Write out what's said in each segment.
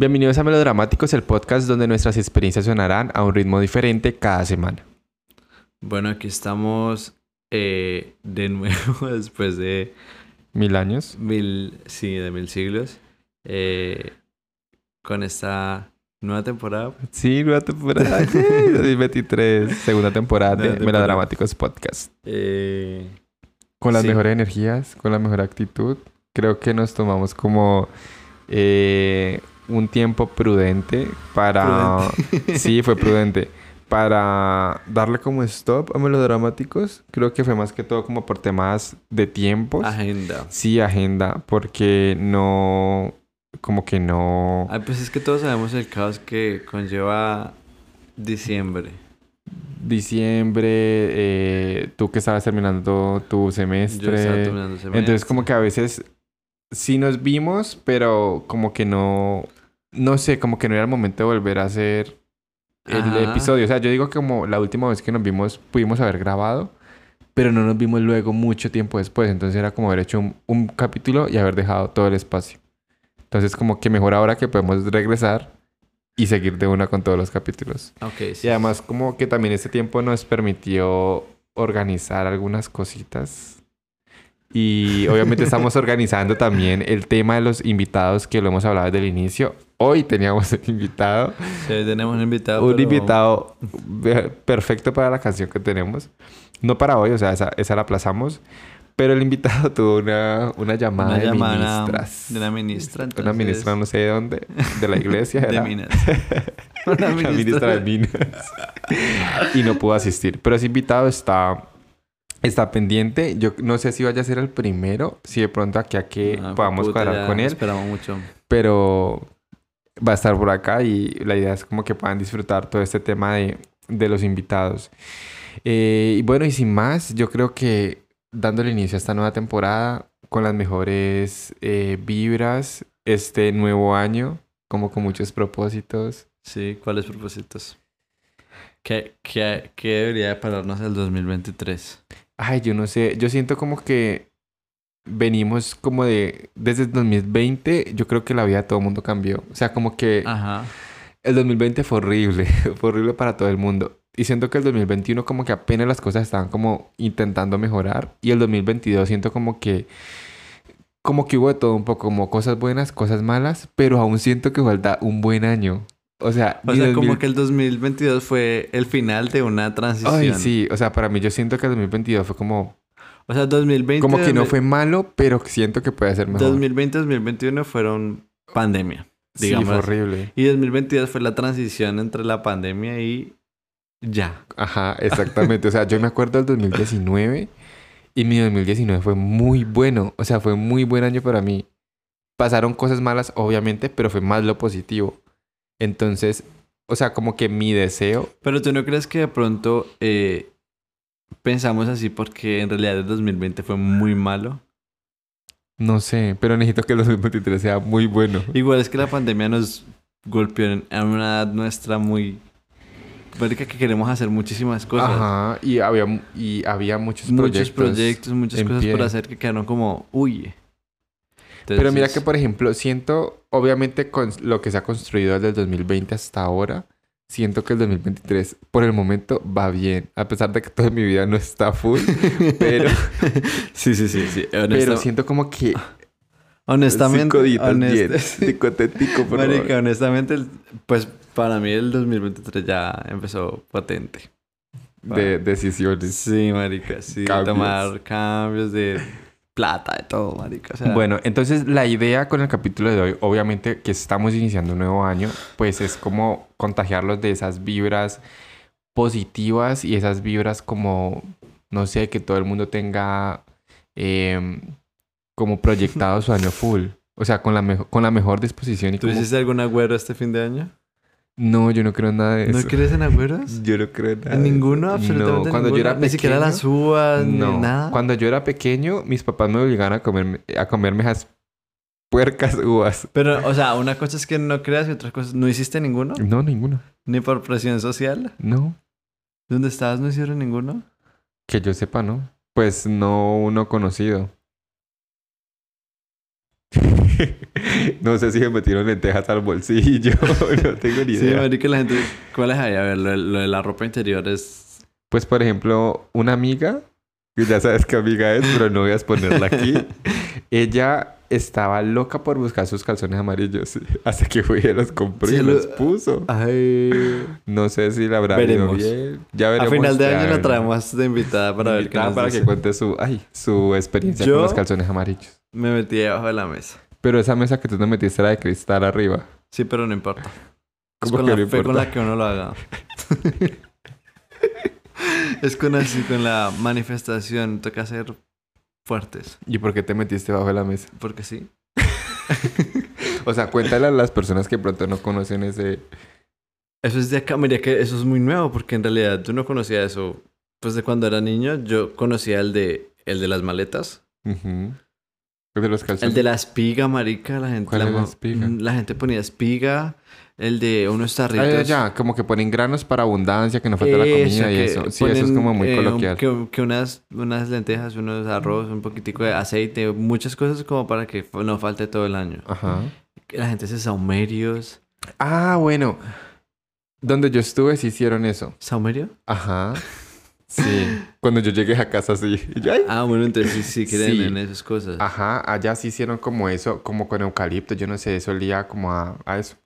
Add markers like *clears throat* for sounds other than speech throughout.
Bienvenidos a Melodramáticos, el podcast donde nuestras experiencias sonarán a un ritmo diferente cada semana. Bueno, aquí estamos eh, de nuevo *laughs* después de Mil años. mil, sí, de mil siglos, eh, con esta nueva temporada. Sí, nueva temporada. *laughs* Yay, 2023, segunda temporada de temporada. Melodramáticos Podcast. Eh, Con las Sí. mejores energías, con la mejor actitud. Creo que nos tomamos como eh, un tiempo prudente para... Sí, fue *laughs* prudente. Para darle como stop a melodramáticos. Creo que fue más que todo como por temas de tiempos. agenda. Sí, agenda, porque no... Como que no... Ay, pues es que todos sabemos el caos que conlleva diciembre. Diciembre, eh, tú que estabas terminando tu semestre. Yo estaba terminando Entonces como que a veces sí nos vimos, pero como que no, no sé, como que no era el momento de volver a hacer el Ajá. episodio. O sea, yo digo que como la última vez que nos vimos pudimos haber grabado, pero no nos vimos luego mucho tiempo después. Entonces era como haber hecho un, un capítulo y haber dejado todo el espacio. Entonces como que mejor ahora que podemos regresar y seguir de una con todos los capítulos. Sí. Y además como que también este tiempo nos permitió organizar algunas cositas. Y obviamente estamos *laughs* organizando también el tema de los invitados que lo hemos hablado desde el inicio. Hoy teníamos un invitado, Sí, hoy tenemos un invitado. un pero- invitado perfecto para la canción que tenemos. No para hoy, o sea, esa, esa la aplazamos. Pero el invitado *laughs* tuvo una, una llamada Una de llamada ministras. de una ministra. Una entonces- ministra no sé de dónde, de la iglesia. *laughs* De minas. *laughs* Una la ministra de Minas. y no pudo asistir. Pero ese invitado está, está pendiente. Yo no sé si vaya a ser el primero, si de pronto aquí a que Ah, podamos cuadrar ya con él. Esperamos mucho. Pero va a estar por acá y la idea es como que puedan disfrutar todo este tema de, de los invitados. Eh, y bueno, y sin más, yo creo que dándole inicio a esta nueva temporada con las mejores eh, vibras, este nuevo año, como con muchos propósitos. Sí, ¿cuáles propósitos? ¿Qué, qué, qué debería de pararnos el 2023? Ay, yo no sé, yo siento como que venimos como de, desde el 2020, yo creo que la vida de todo el mundo cambió. O sea, como que Ajá. el 2020 fue horrible, *laughs* fue horrible para todo el mundo. Y siento que el 2021 como que apenas las cosas estaban como intentando mejorar. Y el 2022 siento como que, como que hubo de todo un poco, como cosas buenas, cosas malas, pero aún siento que falta un buen año. O sea, O sea, 2000 como que el 2022 fue el final de una transición. Ay, sí, o sea, para mí yo siento que el 2022 fue como, O sea, 2020... como que no 2000 fue malo, pero siento que puede ser mejor. 2020 2021 fueron pandemia. Sí, digamos fue así. horrible. Y 2022 fue la transición entre la pandemia y ya. Ajá, exactamente. O sea, yo me acuerdo del 2019 y mi 2019 fue muy bueno. O sea, fue muy buen año para mí. Pasaron cosas malas, obviamente, pero fue más lo positivo. Entonces, o sea, como que mi deseo... Pero tú no crees que de pronto eh, pensamos así porque en realidad el 2020 fue muy malo. No sé, pero necesito que el 2023 sea muy bueno. Igual es que la pandemia nos golpeó en, una edad nuestra muy... Que queremos hacer muchísimas cosas. Ajá, y había, y había muchos muchos proyectos. proyectos, muchas cosas por pie. hacer que quedaron como, uy. Pero mira que, por ejemplo, siento, obviamente, con lo que se ha construido desde el 2020 hasta ahora, siento que el 2023, por el momento, va bien. A pesar de que toda mi vida no está full, pero, *laughs* sí, sí, sí, sí. pero siento como que... honestamente, honest- *laughs* por Marica, favor. honestamente, pues para mí el 2023 ya empezó potente. De decisiones. Sí, marica, sí. Cambios. Tomar cambios de plata, de todo, marica. O sea, Bueno, entonces la idea con el capítulo de hoy, obviamente que estamos iniciando un nuevo año, pues es como contagiarlos de esas vibras positivas y esas vibras como, no sé, que todo el mundo tenga em, como proyectado su año full. O sea, con la, con la mejor disposición y ¿tú como... hiciste algún agüero este fin de año? No, yo no creo en nada de eso. ¿No crees en agüeros? *laughs* Yo no creo en nada. ¿En ninguno? Absolutamente No, cuando yo ninguno? era Ni siquiera pequeño- las uvas, No, ni nada. cuando yo era pequeño, mis papás me obligaban a comerme, a comerme esas puercas *laughs* uvas. Pero, o sea, una cosa es que no creas y otra cosa... ¿No hiciste ninguno? No, ninguno. ¿Ni por presión social? No. ¿Dónde estabas no hicieron ninguno? Que yo sepa, ¿no? Pues no uno conocido. *laughs* *laughs* no sé si me metieron lentejas al bolsillo. *laughs* no tengo ni Sí, idea. marica, la gente... ¿Cuál es ahí? A ver, lo, de- lo de la ropa interior es... Pues, por ejemplo, una amiga, que ya sabes qué amiga es, pero no voy a exponerla aquí. *laughs* Ella estaba loca por buscar sus calzones amarillos. Hasta que fue y los compró y Sí, los lo- puso. Ay... No sé si la habrá Veremos. bien. Ya A veremos. final de año la traemos de invitada para ver qué nos para dice. que cuente su, ay, su experiencia Yo- con los calzones amarillos. Me metí debajo de la mesa. Pero esa mesa que tú no metiste era de cristal arriba. Sí, pero no importa. Es ¿Cómo con la no fe con la que uno lo haga. *laughs* es con así, con la manifestación. Toca ser fuertes. ¿Y por qué te metiste bajo la mesa? Porque sí. *laughs* O sea, cuéntale a las personas que pronto no conocen ese... Eso es de acá, mira que eso es muy nuevo porque en realidad yo no conocía eso. Pues de cuando era niño yo conocía el de el de las maletas. El de los calzones. el de la espiga, marica, la gente ¿Cuál la, la espiga? Mm, la gente ponía espiga, el de unos Ah, tarritos. ya, ya, como que ponen granos para abundancia, que no falta la comida y eso. Sí, eso es como muy eh, coloquial. que, que unas, unas lentejas, unos arroz, un poquitico de aceite, muchas cosas como para que no falte todo el año. Ajá. Que La gente hace saumerios. Ah, bueno. Donde yo estuve sí hicieron eso. ¿Saumerio? Ajá. *laughs* Sí. Cuando yo llegué a casa sí. Yo. Ah, bueno, entonces sí, sí creen Sí. en esas cosas. Ajá, allá sí hicieron como eso, como con eucalipto, yo no sé, eso olía como a, a eso,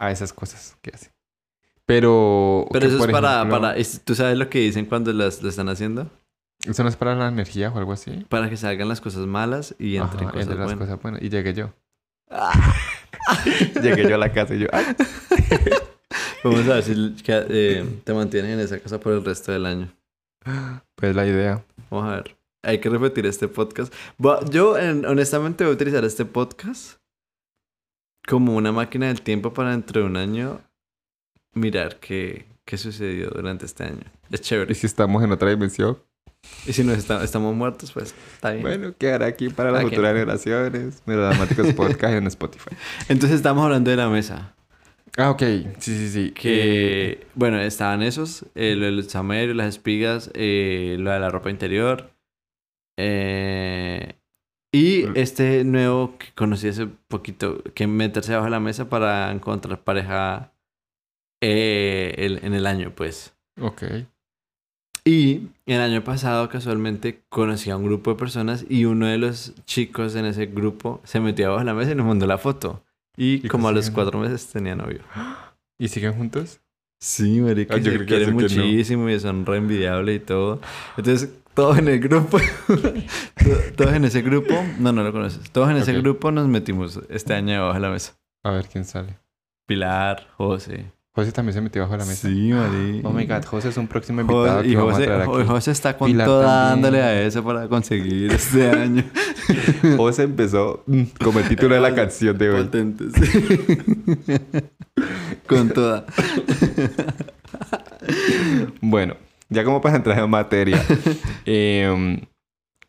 a esas cosas que hacen. Pero... Pero eso es para, ejemplo, para... ¿Tú sabes lo que dicen cuando las, lo están haciendo? ¿Eso no es para la energía o algo así? Para que salgan las cosas malas y entren Ajá, cosas entre las cosas buenas. Y llegué yo. Ah. *laughs* llegué yo a la casa y yo... *laughs* Vamos a ver si eh, te mantienes en esa casa por el resto del año. Pues la idea. Vamos a ver. Hay que repetir este podcast. Yo, en- honestamente, voy a utilizar este podcast como una máquina del tiempo para dentro de un año mirar qué, qué sucedió durante este año. Es Y chévere. si estamos en otra dimensión, Y si nos está- estamos muertos, pues está bien. bueno, quedará aquí para las futuras generaciones. Melodramáticos Podcast en Spotify. *laughs* Entonces estamos hablando de la mesa. Ah, ok. Sí, sí, sí. Que, bueno, estaban esos, eh, lo del samerio, las espigas, eh, lo de la ropa interior. eh, y este nuevo que conocí hace poquito, que meterse bajo la mesa para encontrar pareja eh, el- en el año, pues. Ok. Y el año pasado, casualmente, conocí a un grupo de personas y uno de los chicos en ese grupo se metió bajo la mesa y nos mandó la foto. Y, ¿Y como a los cuatro meses tenía novio. ¿Y siguen juntos? Sí, marica, Ah, yo se creo que quieren no. muchísimo y son re envidiables y todo. Entonces, todos en el grupo, *laughs* to- todos en ese grupo, no, no lo conoces. Todos en ese grupo nos metimos este año debajo de la mesa. A ver quién sale. Pilar, José. José también se metió bajo la mesa. Sí, marica. Oh my god, José es un próximo invitado José, y que vamos a José, traer Jo- aquí. José está con Pilar todo también. dándole a eso para conseguir este *laughs* año. José empezó mm, como el título de la canción de hoy. Potentes. *laughs* con toda. Bueno, ya como para entrar en materia. *laughs* em,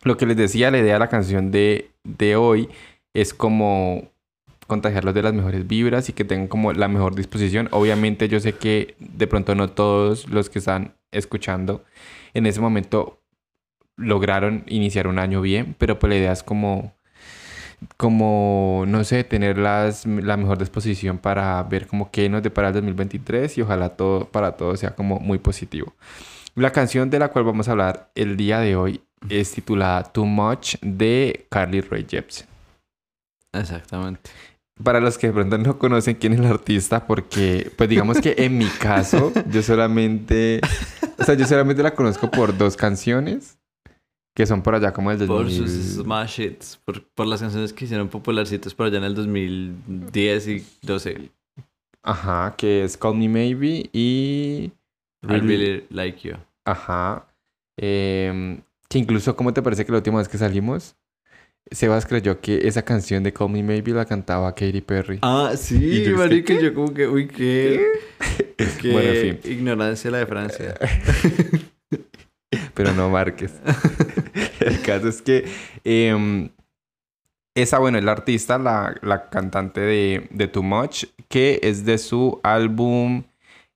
lo que les decía, la idea de la canción de, de hoy es como contagiarlos de las mejores vibras y que tengan como la mejor disposición. Obviamente yo sé que de pronto no todos los que están escuchando en ese momento lograron iniciar un año bien, pero pues la idea es como como, no sé, tener las, la mejor disposición para ver como qué nos depara el 2023 y ojalá todo para todos sea como muy positivo. La canción de la cual vamos a hablar el día de hoy es titulada Too Much de Carly Rae Jepsen. Exactamente. Para los que de pronto no conocen quién es el artista, porque, pues digamos que en mi caso, yo solamente, o sea, yo solamente la conozco por dos canciones, que son por allá como el Por 2000. sus smash hits, por, por las canciones que hicieron popularcitos por allá en el 2010 y 12. Ajá, que es Call Me Maybe y... I really like you. Ajá. Em, que incluso, ¿cómo te parece que la última vez que salimos, Sebas creyó que esa canción de Call Me Maybe la cantaba Katy Perry? Ah, ¿Y sí, yo, marica, yo como que, uy, qué, qué *laughs* Bueno, en fin. ignorancia la de Francia. *laughs* Pero no marques. *laughs* El caso es que em, esa, bueno, es la artista, la, la cantante de, de Too Much, que es de su álbum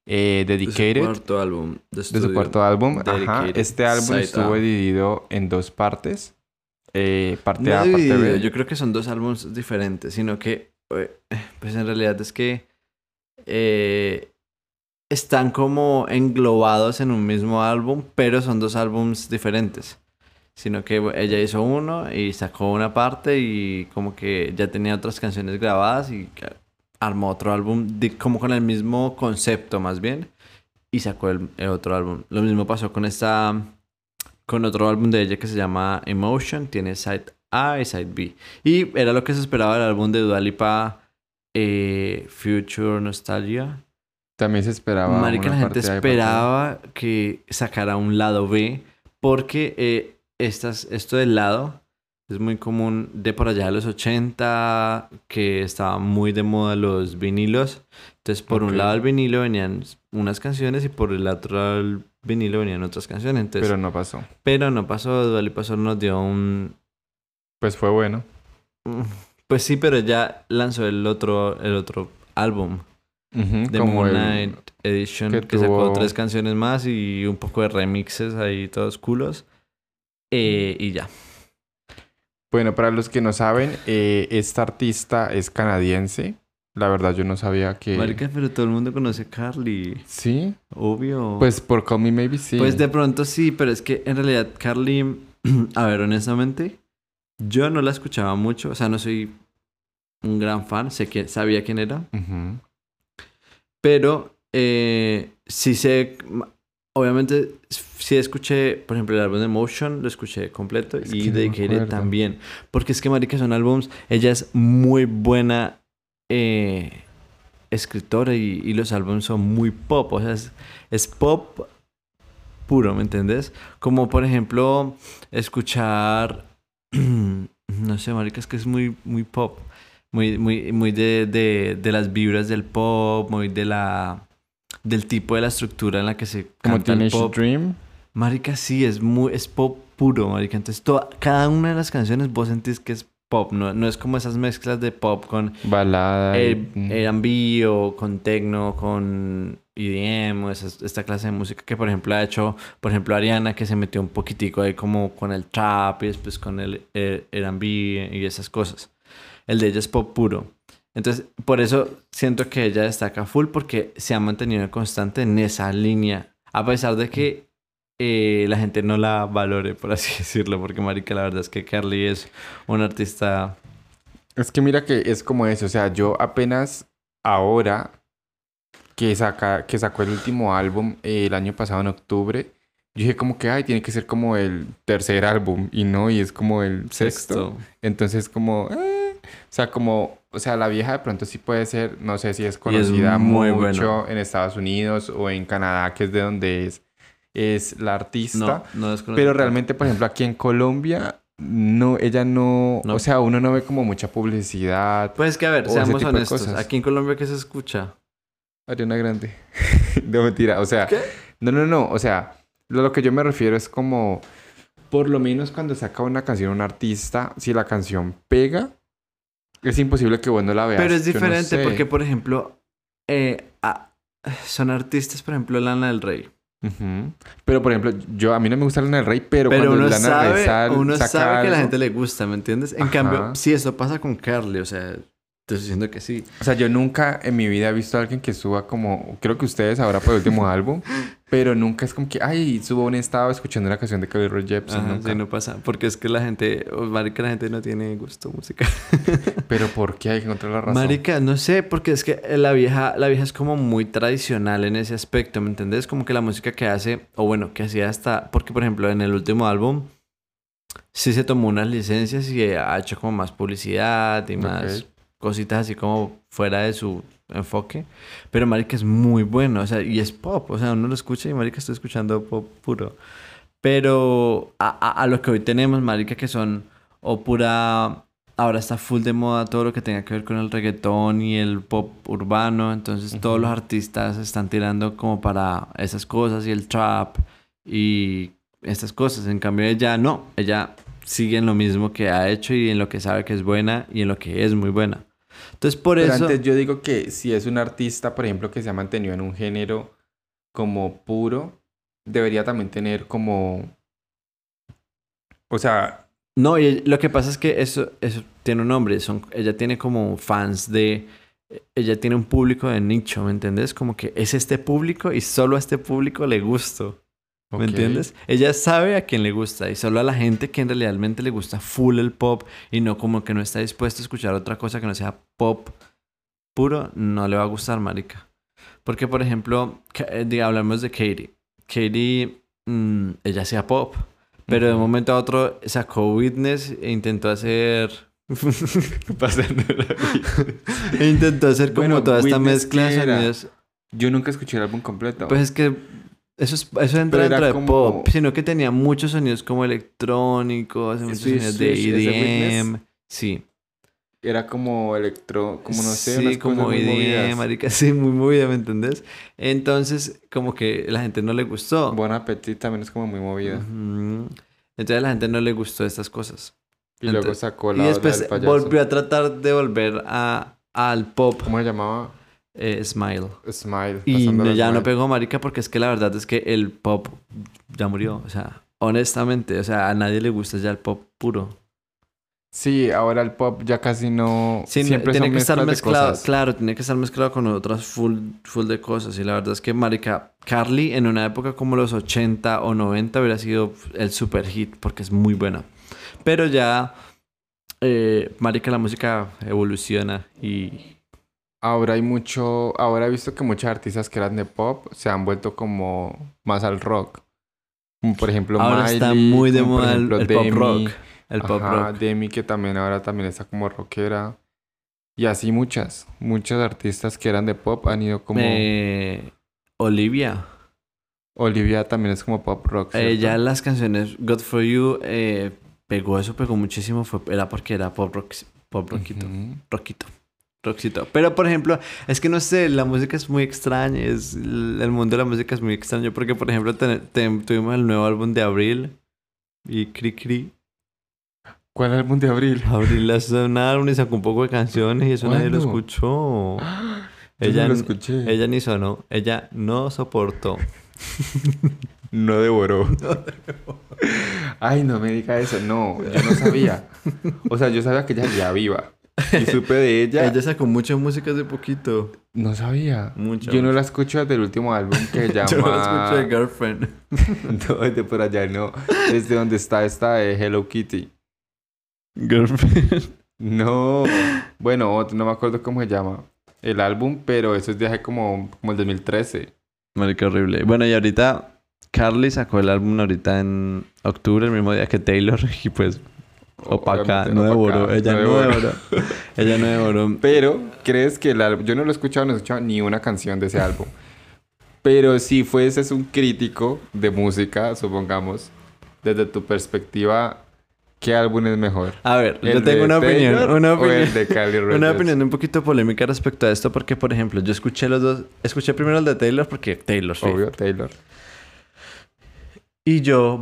eh, De su Dedicated. cuarto álbum de De su cuarto álbum. Ajá. Dedicated. Este álbum Side estuvo dividido en dos partes. Eh, parte No A, parte B. Yo creo que son dos álbumes diferentes, sino que, eh, pues en realidad es que eh, están como englobados en un mismo álbum, pero son dos álbumes diferentes. Sino que ella hizo uno y sacó una parte y como que ya tenía otras canciones grabadas y armó otro álbum de- como con el mismo concepto más bien y sacó el, el otro álbum. Lo mismo pasó con esta con otro álbum de ella que se llama Emotion, tiene side A y side B. Y era lo que se esperaba del álbum de Dua Lipa eh, Future Nostalgia. También se esperaba. Marica, la gente esperaba que sacara un lado B porque eh, estas, esto del lado es muy común de por allá de los 80 que estaba muy de moda los vinilos. Entonces por un lado del vinilo venían unas canciones y por el otro del vinilo venían otras canciones. Entonces, Pero no pasó. pero no pasó, Dua Lipa solo nos dio un... Pues fue bueno. *laughs* Pues sí, pero ya lanzó el otro, el otro álbum de como Moon el- Edition que que, sacó tres canciones más y un poco de remixes ahí todos culos. Eh, y ya. Bueno, para los que no saben, eh, esta artista es canadiense. La verdad, yo no sabía que. Marica, pero todo el mundo conoce a Carly. Sí. Obvio. Pues por Call Me Maybe sí. Pues de pronto sí, pero es que en realidad Carly, *clears throat* a ver, honestamente, yo no la escuchaba mucho, o sea, no soy un gran fan, sé que sabía quién era, pero eh, sí sé, obviamente sí escuché, por ejemplo, el álbum de Motion, lo escuché completo Es y que no también, porque es que marica son álbums, ella es muy buena eh, escritora y, y los álbumes son muy pop, o sea, es, es pop puro, ¿me entendés? Como por ejemplo, escuchar, *clears throat* no sé, marica, es que es muy, muy pop, muy, muy, muy de, de, de las vibras del pop, muy de la, del tipo de la estructura en la que se Como canta el Teenage pop. Dream. Marica, sí, es muy, es pop puro, marica. Entonces, toda, cada una de las canciones vos sentís que es pop, no, no es como esas mezclas de pop con Balada. y- eh, mm. R&B o con techno, con EDM o esas- esta clase de música que por ejemplo ha hecho, por ejemplo Ariana que se metió un poquitico ahí como con el trap y después con el eh, R&B y esas cosas. El de ella es pop puro. Entonces, por eso siento que ella destaca full porque se ha mantenido constante en esa línea, a pesar de que eh, la gente no la valore, por así *laughs* decirlo, porque marica, la verdad es que Carly es una artista Es que mira que es como eso. O sea, yo apenas ahora que, saca, que sacó el último álbum eh, el año pasado en octubre, yo dije como que, ay, tiene que ser como el tercer álbum. Y no, y es como el sexto. Entonces como, eh, o sea, como, o sea, la vieja de pronto sí puede ser, no sé si es conocida muy mucho bueno. en Estados Unidos o en Canadá, que es de donde es, es la artista. No, no es. Pero realmente, por ejemplo, aquí en Colombia, no, ella no, No. o sea, uno no ve como mucha publicidad. Pues que a ver, seamos honestos. Aquí en Colombia, ¿qué se escucha? Ariana Grande. *laughs* no, mentira, o sea, ¿Qué? no, no, no, o sea, lo, que yo me refiero es como, por lo menos cuando saca una canción un artista, si la canción pega, es imposible que vos no la veas. Pero es no diferente sé. porque, por ejemplo, eh, ah, son artistas, por ejemplo, Lana del Rey. Ujú. Pero, por ejemplo, yo, a mí no me gusta Lana del Rey, pero, Pero cuando uno Lana sabe, del Rey sal- uno saca sabe que a la gente le gusta, ¿me entiendes? En Ajá. cambio, sí, eso pasa con Carly, o sea, te estoy diciendo que sí. O sea, yo nunca en mi vida he visto a alguien que suba como, creo que ustedes ahora por el último *laughs* álbum, pero nunca es como que, ay, subo un estado escuchando una canción de Carly Rae Jepsen, Ajá, nunca. sí, no pasa. Porque es que la gente, marica, la gente no tiene gusto musical. *laughs* Pero ¿por qué hay que encontrar la razón? Marica, no sé, porque es que la vieja, la vieja es como muy tradicional en ese aspecto, ¿me entendés? Como que la música que hace, o bueno, que hacía hasta, porque por ejemplo en el último álbum sí se tomó unas licencias y ha hecho como más publicidad y más. Cositas así como fuera de su enfoque, pero Marica es muy bueno, o sea, y es pop, o sea, uno lo escucha y Marica está escuchando pop puro. Pero a, a- a lo que hoy tenemos, Marica, que son o pura ahora está full de moda todo lo que tenga que ver con el reggaetón y el pop urbano. Entonces todos los artistas están tirando como para esas cosas y el trap y estas cosas. En cambio ella no, ella sigue en lo mismo que ha hecho y en lo que sabe que es buena y en lo que es muy buena. Entonces por Pero eso... antes yo digo que si es un artista, por ejemplo, que se ha mantenido en un género como puro, debería también tener como... O sea, No, y lo que pasa es que eso, eso tiene un nombre. Son, ella tiene como fans de. Ella tiene un público de nicho, ¿me entiendes? Como que es este público y solo a este público le gusto. ¿Me Ok. entiendes? Ella sabe a quién le gusta y solo a la gente que en realmente le gusta full el pop y no como que no está dispuesto a escuchar otra cosa que no sea pop puro, no le va a gustar, marica. Porque, por ejemplo, eh, hablamos de Katie. Katie, mm, ella hacía pop, pero de un momento a otro sacó Witness e intentó hacer... *laughs* e intentó hacer como Bueno, toda esta mezcla. Yo nunca escuché el álbum completo. Pues es que eso, es, eso entra dentro de como- pop, sino que tenía muchos sonidos como electrónicos, muchos sonidos de swish, ¿ese EDM. Witness? Sí. Era como electro, como no sé, sí, unas como cosas muy EDM, marica, *laughs* sí, muy movida, ¿me entendés? Entonces, como que la gente no le gustó. Bon Appetit también es como muy movida. Entonces a la gente no le gustó estas cosas. Y luego sacó Y la otra después del volvió a tratar de volver a, al pop ¿Cómo se llamaba? Eh, Smile. Smile. Y no- ya no Smile. pegó marica porque es que la verdad es que el pop ya murió. O sea, honestamente, o sea, a nadie le gusta ya el pop puro. Sí, ahora el pop ya casi no... Sí, Siempre tiene son que estar mezclado, cosas. claro, tiene que estar mezclado con otras full, full de cosas. Y la verdad es que, marica, Carly en una época como los 80 o 90 hubiera sido el super hit porque es muy buena. Pero ya, eh, marica, la música evoluciona y... Ahora hay mucho... Ahora he visto que muchas artistas que eran de pop se han vuelto como más al rock. Como por ejemplo Ahora está muy de moda el, ejemplo el pop Demi. rock. El pop Ajá, rock. Demi que también ahora también está como rockera. Y así muchas. Muchas artistas que eran de pop han ido como... Eh, Olivia. Olivia también es como pop rock. ¿cierto? Ella las canciones God For You eh, pegó eso, pegó muchísimo. Fue, era porque era pop rock, pop rockito. Ujú. Rockito. Pero, por ejemplo, es que no sé, la música es muy extraña. Es, el mundo de la música es muy extraño. Porque, por ejemplo, te- te- tuvimos el nuevo álbum de Abril y Cri Cri. ¿Cuál álbum de abril? Abril lanzó *laughs* un álbum y sacó un poco de canciones y eso nadie lo escuchó. *gasps* Yo Ella, no lo escuché. ella ni sonó. Ella no soportó. *laughs* *laughs* No devoró. Ay, no me diga eso. No, yo no sabía. O sea, yo sabía que ella ya viva. *laughs* Y supe de ella. Ella sacó mucha música hace poquito. No sabía. Mucha Yo no la escucho desde el último álbum que *laughs* se llama... Yo no escucho de Girlfriend. *laughs* No, desde por allá no. Desde donde está esta de Hello Kitty. Girlfriend. No. Bueno, otro, no me acuerdo cómo se llama el álbum, pero eso es de hace como, como el 2013. Marica horrible. Bueno, y ahorita Carly sacó el álbum ahorita en octubre, el mismo día que Taylor, y pues opaca, no devoró. Ella no devoró. *laughs* Ella no devoró. Pero, ¿crees que el álbum... Yo no lo he escuchado, no he escuchado ni una canción de ese álbum. Pero si fueses un crítico de música, supongamos, desde tu perspectiva, ¿qué álbum es mejor? A ver, ¿El yo tengo una opinión. Una o opinión. el de *laughs* Una opinión un poquito polémica respecto a esto, porque, por ejemplo, yo escuché los dos. Escuché primero el de Taylor porque Taylor Swift. Obvio, Taylor. Y yo,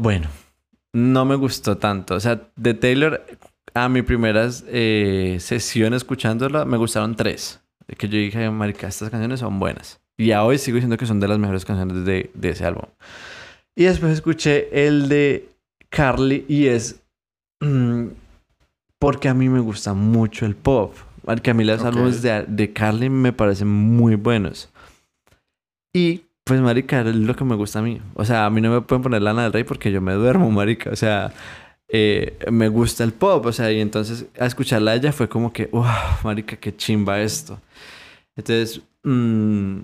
no me gustó tanto. O sea, de Taylor, a mi primera eh, sesión escuchándola, me gustaron tres. Que yo dije, marica, estas canciones son buenas. Y a hoy sigo diciendo que son de las mejores canciones de, de ese álbum. Y después escuché el de Carly y es... mm, porque a mí me gusta mucho el pop. Porque a mí los Ok. álbumes de, de Carly me parecen muy buenos. Y pues, marica, es lo que me gusta a mí. O sea, a mí no me pueden poner Lana del Rey porque yo me duermo, *laughs* marica. O sea, eh, me gusta el pop. O sea, y entonces a escucharla a ella fue como que, wow, marica, qué chimba esto. Entonces, mm,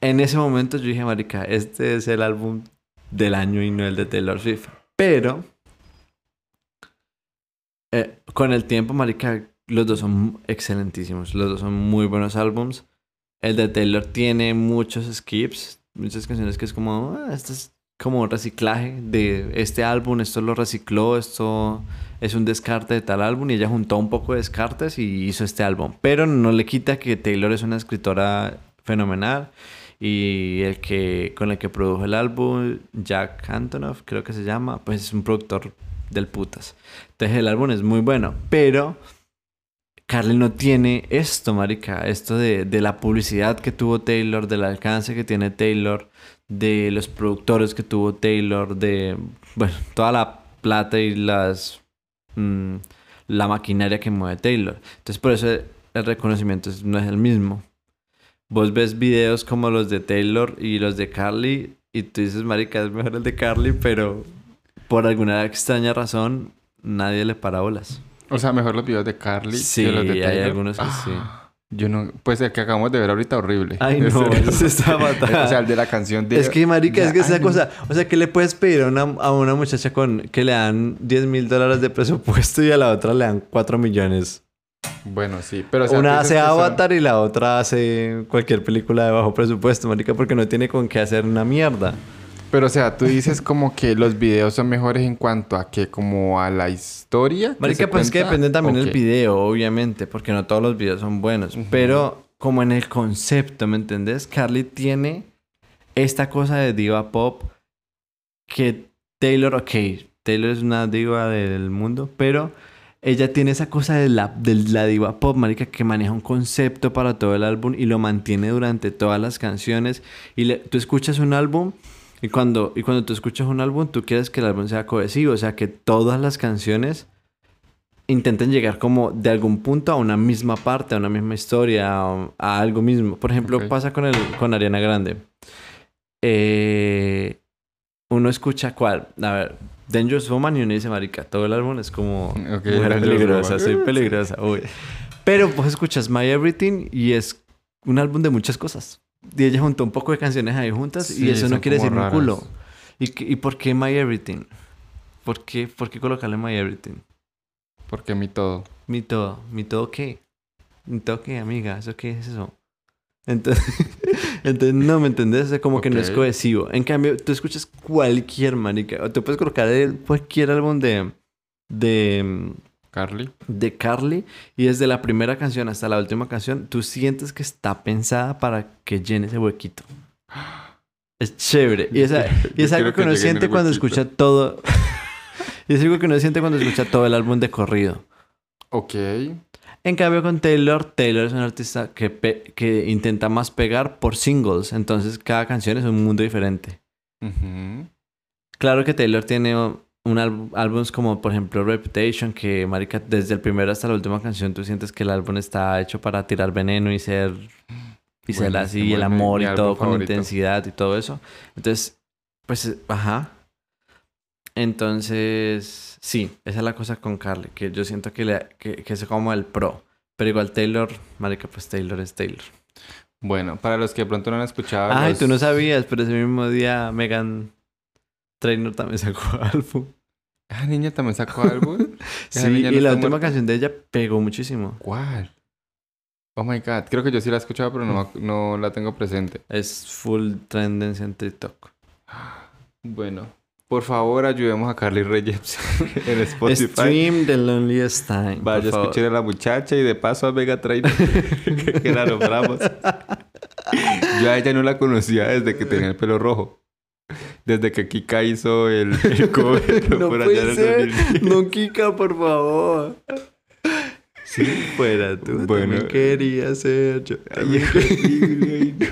en ese momento yo dije, marica, este es el álbum del año y no el de Taylor Swift. Pero, eh, con el tiempo, marica, los dos son excelentísimos. Los dos son muy buenos álbums. El de Taylor tiene muchos skips, muchas canciones que es como, ah, esto es como reciclaje de este álbum, esto lo recicló, esto es un descarte de tal álbum y ella juntó un poco de descartes y hizo este álbum. Pero no le quita que Taylor es una escritora fenomenal y el que con el que produjo el álbum, Jack Antonoff, creo que se llama, pues es un productor del putas. Entonces el álbum es muy bueno, pero Carly no tiene esto, marica, esto de, de la publicidad que tuvo Taylor, del alcance que tiene Taylor, de los productores que tuvo Taylor, de, bueno, toda la plata y las mm, la maquinaria que mueve Taylor. Entonces por eso el reconocimiento no es el mismo. Vos ves videos como los de Taylor y los de Carly y tú dices, marica, es mejor el de Carly, pero por alguna extraña razón nadie le para bolas. O sea, mejor los videos de Carly Sí, que los de hay algunos que sí. Yo no... Pues el que acabamos de ver ahorita, horrible. Ay, *laughs* no, ese está fatal. *laughs* O sea, el de la canción de... Es que, marica, es que esa no. cosa... O sea, ¿qué le puedes pedir a una, a una muchacha con que le dan 10 mil dólares de presupuesto y a la otra le dan 4 millones? Bueno, sí. Pero, o sea, una hace son- Avatar y la otra hace cualquier película de bajo presupuesto, marica, porque no tiene con qué hacer una mierda. Pero, o sea, tú dices como que los videos son mejores en cuanto a que como a la historia. Marica, pues es que cuenta, depende también ¿o del video, obviamente, porque no todos los videos son buenos. Pero como en el concepto, ¿me entendés? Carly tiene esta cosa de diva pop que Taylor, ok, Taylor es una diva del mundo, pero ella tiene esa cosa de la, de la diva pop, marica, que maneja un concepto para todo el álbum y lo mantiene durante todas las canciones. Y le- tú escuchas un álbum y cuando, y cuando tú escuchas un álbum, tú quieres que el álbum sea cohesivo, o sea, que todas las canciones intenten llegar como de algún punto a una misma parte, a una misma historia, a, a algo mismo. Por ejemplo, Ok. pasa con, el, con Ariana Grande. Eh, uno escucha cuál, a ver, Dangerous Woman y uno dice, marica, todo el álbum es como Ok, mujer peligrosa, soy *laughs* peligrosa, uy. Pero vos escuchas My Everything y es un álbum de muchas cosas. Y ella juntó un poco de canciones ahí juntas Sí, y eso no quiere decir un culo. ¿Y, ¿Y por qué My Everything? ¿Por qué, ¿Por qué colocarle My Everything? Porque mi todo. Mi todo. ¿Mi todo qué? ¿Mi todo qué, amiga? ¿Eso qué es eso? Entonces, *laughs* entonces no me entendés, es como que no es cohesivo. En cambio, tú escuchas cualquier marica, o tú puedes colocar el- cualquier álbum de, de, Carly. de Carly y desde la primera canción hasta la última canción, tú sientes que está pensada para que llene ese huequito. Es chévere. Y, esa- y es algo que uno siente cuando escucha todo. *laughs* y es algo que uno siente cuando escucha todo el álbum de corrido. Ok. En cambio con Taylor, Taylor es un artista que, que intenta más pegar por singles, entonces cada canción es un mundo diferente. Claro que Taylor tiene un álbum, álbums como por ejemplo Reputation, que marica, desde el primero hasta la última canción tú sientes que el álbum está hecho para tirar veneno y ser y ser así, el amor y todo con favorito. intensidad y todo eso. Entonces, pues, eh, ajá. Entonces, sí, esa es la cosa con Carly, que yo siento que, le, que, que es como el pro. Pero igual Taylor, marica, pues Taylor es Taylor. Bueno, para los que de pronto no han escuchado. Ay, los- tú no sabías, pero ese mismo día Megan Trainor también sacó *laughs* álbum. Ah, niña también sacó álbum. *laughs* Sí, Esa niña y no la última muerta. canción de ella pegó muchísimo. ¿Cuál? Oh my god. Creo que yo sí la he escuchado, pero no, ac- no la tengo presente. Es full tendencia en TikTok. *gasps* Bueno, por favor, ayudemos a Carly Reyes *laughs* en Spotify. Stream The Loneliest Time. Vaya, escuchen a la muchacha y de paso a Mega Trainer, *laughs* que, que la nombramos. Yo a ella no la conocía desde que tenía el pelo rojo. Desde que Kika hizo el, *laughs* el cover No por puede allá ser. 2010. No, Kika, por favor. Si fuera tú, Bueno. también quería ser yo. Ay, no.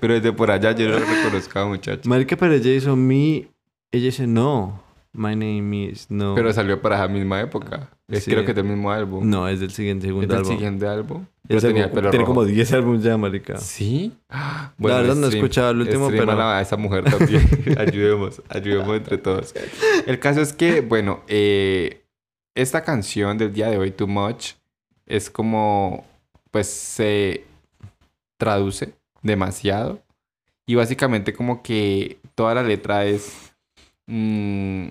Pero desde por allá yo no la reconozco, muchacha. Marica, pero ella hizo mi... Ella dice, no, my name is... No. Pero salió para esa misma época. Es Sí. creo que es del mismo álbum. No, es del siguiente es segundo del álbum. siguiente álbum. Es tenía el pelo tiene rojo. como 10 álbumes ya, marica. ¿Sí? La verdad no he escuchado el último, pero- a esa mujer también. *laughs* ayudemos, ayudemos entre todos. El caso es que, bueno, eh, esta canción del día de hoy, Too Much, es como, pues se traduce demasiado. Y básicamente como que toda la letra es mm,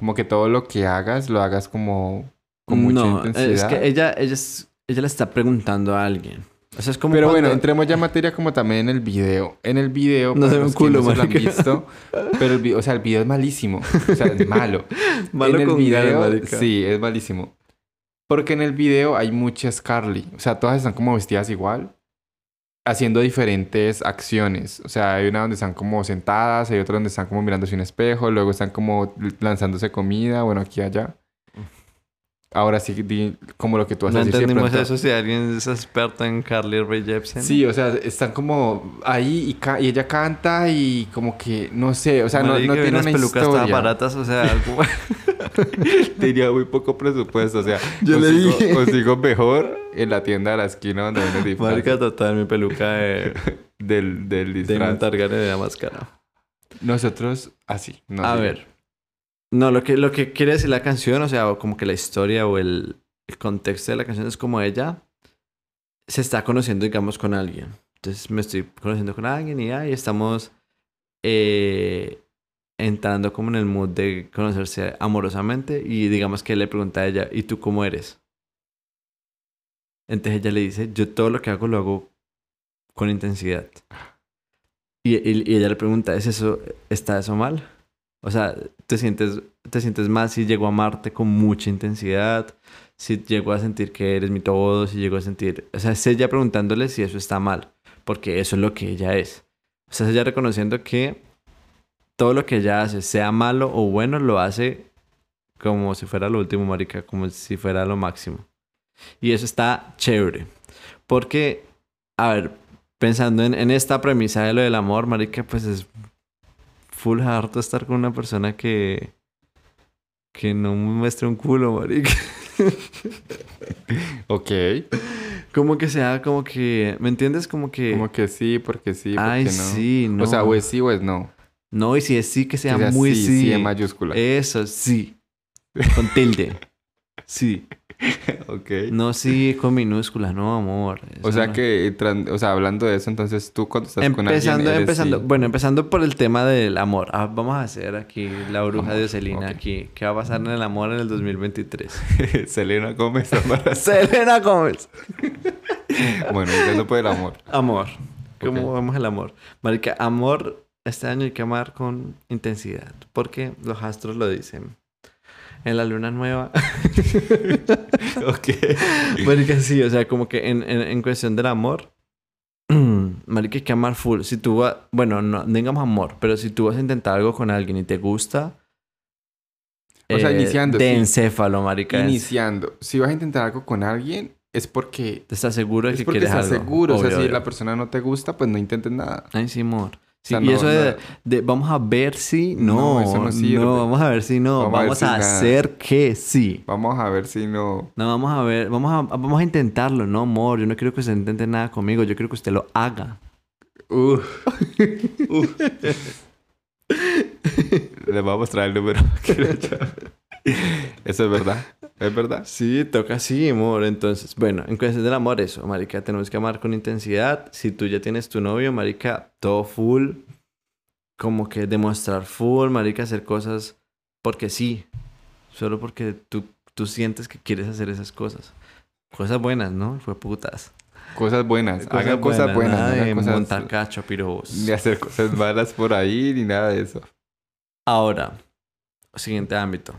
como que todo lo que hagas lo hagas como con mucha no, intensidad. es que ella, ella, es- ella le está preguntando a alguien. O sea, es como Pero cuando- bueno, entremos ya en materia como también en el video. En el video, No para se ve los un culo, no se lo han visto, pero el video, o sea, el video es malísimo. O sea, es malo. *laughs* Malo en el con video, sí, es malísimo. Porque en el video hay muchas Carly. O sea, todas están como vestidas igual, haciendo diferentes acciones. O sea, hay una donde están como sentadas, hay otra donde están como mirándose un espejo, luego están como lanzándose comida, bueno, aquí allá. Ahora sí, di como lo que tú No haces. entendimos eso si alguien es experto en Carly Rae Jepsen. Sí, o sea, están como ahí y, ca- y ella canta y como que, no sé, o sea, no, no Marica, tiene unas una pelucas historia. tan baratas, o sea, algo... *laughs* Tenía muy poco presupuesto, o sea, Yo le consigo, dije. consigo mejor en la tienda de la esquina donde venden disfraces Marica, total, mi peluca de, *laughs* del, del de disfraz. Targaryen era más cara. Nosotros, así. no A ver. No, lo que, lo que quiere decir la canción, o sea, como que la historia o el, contexto de la canción es como ella se está conociendo, digamos, con alguien. Entonces me estoy conociendo con alguien y y estamos eh, entrando como en el mood de conocerse amorosamente y digamos que le pregunta a ella, ¿y tú cómo eres? Entonces ella le dice, yo todo lo que hago lo hago con intensidad. Y, y- y ella le pregunta, ¿es eso, está eso mal? O sea, ¿te sientes, te sientes mal si llego a amarte con mucha intensidad? Si llego a sentir que eres mi todo, si llego a sentir... O sea, es ella preguntándole si eso está mal, porque eso es lo que ella es. O sea, es ella reconociendo que todo lo que ella hace, sea malo o bueno, lo hace como si fuera lo último, marica, como si fuera lo máximo. Y eso está chévere. Porque, a ver, pensando en, en esta premisa de lo del amor, marica, pues es full harto estar con una persona que que no muestre un culo, marica. *laughs* Ok. Como que sea, como que, ¿me entiendes? Como que, Como que sí, porque sí, porque ay, no. sí, no. O sea, o es sí o es no. no, y si es sí, que sea, Que sea muy sí, sí. sí en mayúscula. Eso, sí. Con tilde. Sí. *laughs* ok. No sí con minúscula, no, amor. O sea no. que, o sea, hablando de eso, entonces tú cuando estás con alguien Empezando, eres empezando, sí. bueno, empezando por el tema del amor. Ah, vamos a hacer aquí la bruja Amor, de Ocelina ok. aquí. ¿Qué va a pasar en el amor en el 2023? *laughs* Selena Gómez. *laughs* Selena Gómez. bueno, empezando por el amor. Amor. ¿Cómo Ok. vemos el amor? Marica, amor, este año hay que amar con intensidad. Porque los astros lo dicen. En la luna nueva. *laughs* ok. Marica, sí, o sea, como que en, en, en cuestión del amor. *clears throat* Marica, hay que amar full. Si tú vas... Bueno, no digamos amor. Pero si tú vas a intentar algo con alguien y te gusta... O sea, iniciando, De sí. encéfalo, marica. Iniciando. Si vas a intentar algo con alguien, es porque... ¿Te estás seguro de Es que porque quieres estás algo? seguro. o sea, Obvio, si obvio. la persona no te gusta, pues no intentes nada. Ay, sí, amor. Sí, sea, y no- eso de, no- de vamos a ver si no, No, eso no sirve. vamos a ver si no, Vamos a si nada. hacer que sí. Vamos a ver si no... No, vamos a ver, vamos a, vamos a intentarlo, no, amor. Yo no quiero que usted intente nada conmigo, yo quiero que usted lo haga. Uf. *laughs* Uf. *laughs* Les voy a mostrar el número. *laughs* que le. Eso es verdad. ¿Es verdad? Sí, toca así, amor. Entonces, bueno, en cuestión del amor, eso, marica, tenemos que amar con intensidad. Si tú ya tienes tu novio, marica, todo full. Como que demostrar full, marica, hacer cosas porque sí. Solo porque tú, tú sientes que quieres hacer esas cosas. Cosas buenas, ¿no? Fue putas. Cosas buenas. hagan cosas buenas. nada no de cosas... montar cacho, pirobos. Ni hacer cosas malas por ahí, ni nada de eso. Ahora, siguiente ámbito.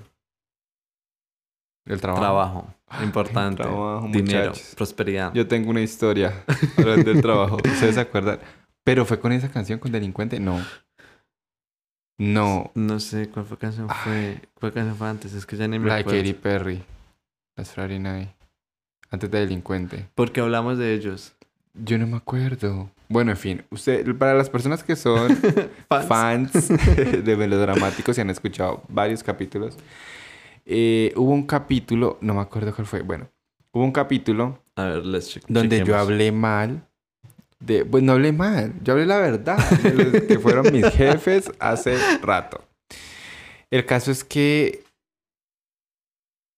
El trabajo. Trabajo. Importante. trabajo, Dinero. muchachos. Prosperidad. Yo tengo una historia *laughs* del trabajo. ¿Ustedes se acuerdan? Pero fue con esa canción, con Delincuente. No. No. No sé cuál fue canción fue. ¿Cuál canción fue antes? Es que ya ni me La acuerdo. Katy Perry. Las Friday Night. Antes de Delincuente. Porque hablamos de ellos. Yo no me acuerdo. Bueno, en fin. Usted, para las personas que son *laughs* Fans. fans *laughs* de melodramáticos y han escuchado varios capítulos, eh, hubo un capítulo, no me acuerdo cuál fue. Bueno, hubo un capítulo A ver, let's check. donde yo hablé mal de, pues no hablé mal, yo hablé la verdad, de los *laughs* que fueron mis jefes hace rato. El caso es que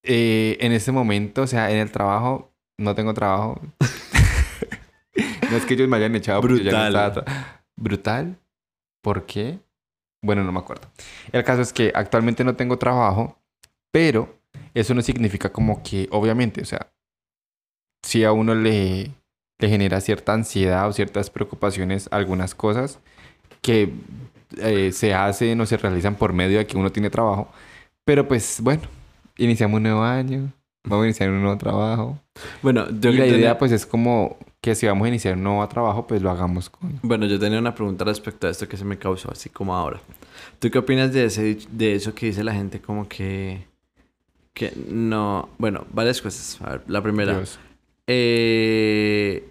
eh, en ese momento, o sea, en el trabajo, no tengo trabajo. *laughs* no es que ellos me hayan echado porque yo ya no Brutal. tra- Brutal. ¿Por qué? Bueno, no me acuerdo. El caso es que actualmente no tengo trabajo, pero eso no significa como que, obviamente, o sea, si a uno le, le genera cierta ansiedad o ciertas preocupaciones algunas cosas que eh, se hacen o se realizan por medio de que uno tiene trabajo. Pero pues bueno, iniciamos un nuevo año, vamos a iniciar un nuevo trabajo. Bueno, yo y la tenía- idea pues es como que si vamos a iniciar un nuevo trabajo, pues lo hagamos con... Bueno, yo tenía una pregunta respecto a esto que se me causó, así como ahora. ¿Tú qué opinas de, ese, de eso que dice la gente como que... Que no... Bueno, varias cosas. A ver, la primera. Dios. Eh,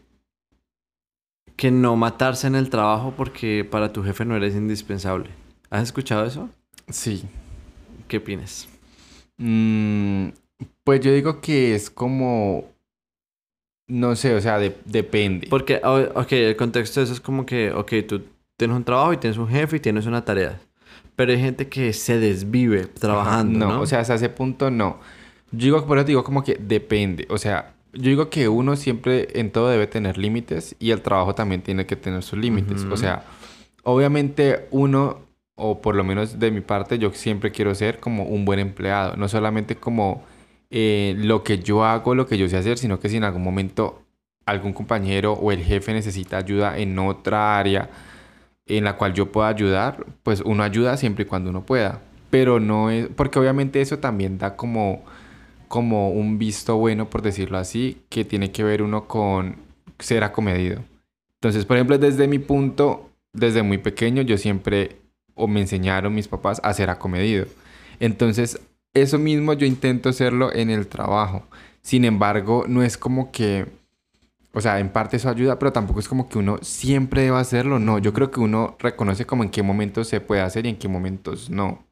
que no matarse en el trabajo porque para tu jefe no eres indispensable. ¿Has escuchado eso? Sí. ¿Qué opinas? Mm, pues yo digo que es como... No sé, o sea, de- depende. Porque, ok, el contexto de eso es como que, ok, tú tienes un trabajo y tienes un jefe y tienes una tarea. Pero hay gente que se desvive trabajando, ¿no? o sea, hasta ese punto no. Yo digo, por eso digo como que depende. O sea, yo digo que uno siempre en todo debe tener límites y el trabajo también tiene que tener sus límites. O sea, obviamente uno, o por lo menos de mi parte, yo siempre quiero ser como un buen empleado. No solamente como eh, lo que yo hago, lo que yo sé hacer, sino que si en algún momento algún compañero o el jefe necesita ayuda en otra área en la cual yo pueda ayudar, pues uno ayuda siempre y cuando uno pueda. Pero no es, porque obviamente eso también da como, como un visto bueno, por decirlo así, que tiene que ver uno con ser acomedido. Entonces, por ejemplo, desde mi punto, desde muy pequeño, yo siempre, o me enseñaron mis papás a ser acomedido. Entonces, eso mismo yo intento hacerlo en el trabajo. Sin embargo, no es como que, o sea, en parte eso ayuda, pero tampoco es como que uno siempre deba hacerlo. No, yo creo que uno reconoce como en qué momentos se puede hacer y en qué momentos no.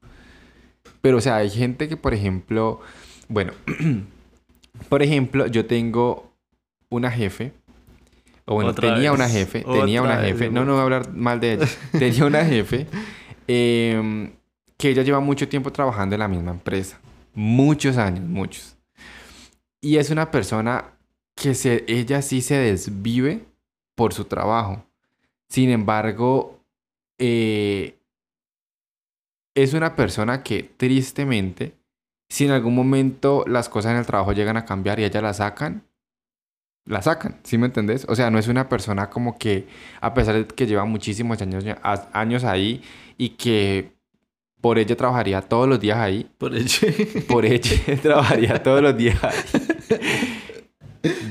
Pero, o sea, hay gente que, por ejemplo, bueno, *clears throat* por ejemplo, yo tengo una jefe, o bueno, Otra tenía una jefe, tenía otra una vez, jefe, no, no voy a hablar mal de ella, *laughs* tenía una jefe em, que ella lleva mucho tiempo trabajando en la misma empresa, muchos años, muchos. Y es una persona que se, ella sí se desvive por su trabajo. Sin embargo, eh, es una persona que tristemente, si en algún momento las cosas en el trabajo llegan a cambiar y ella la sacan, la sacan, ¿sí me entendés? O sea, no es una persona como que, a pesar de que lleva muchísimos años, años ahí y que por ella trabajaría todos los días ahí, Por hecho. por ella *laughs* trabajaría todos los días ahí. *laughs*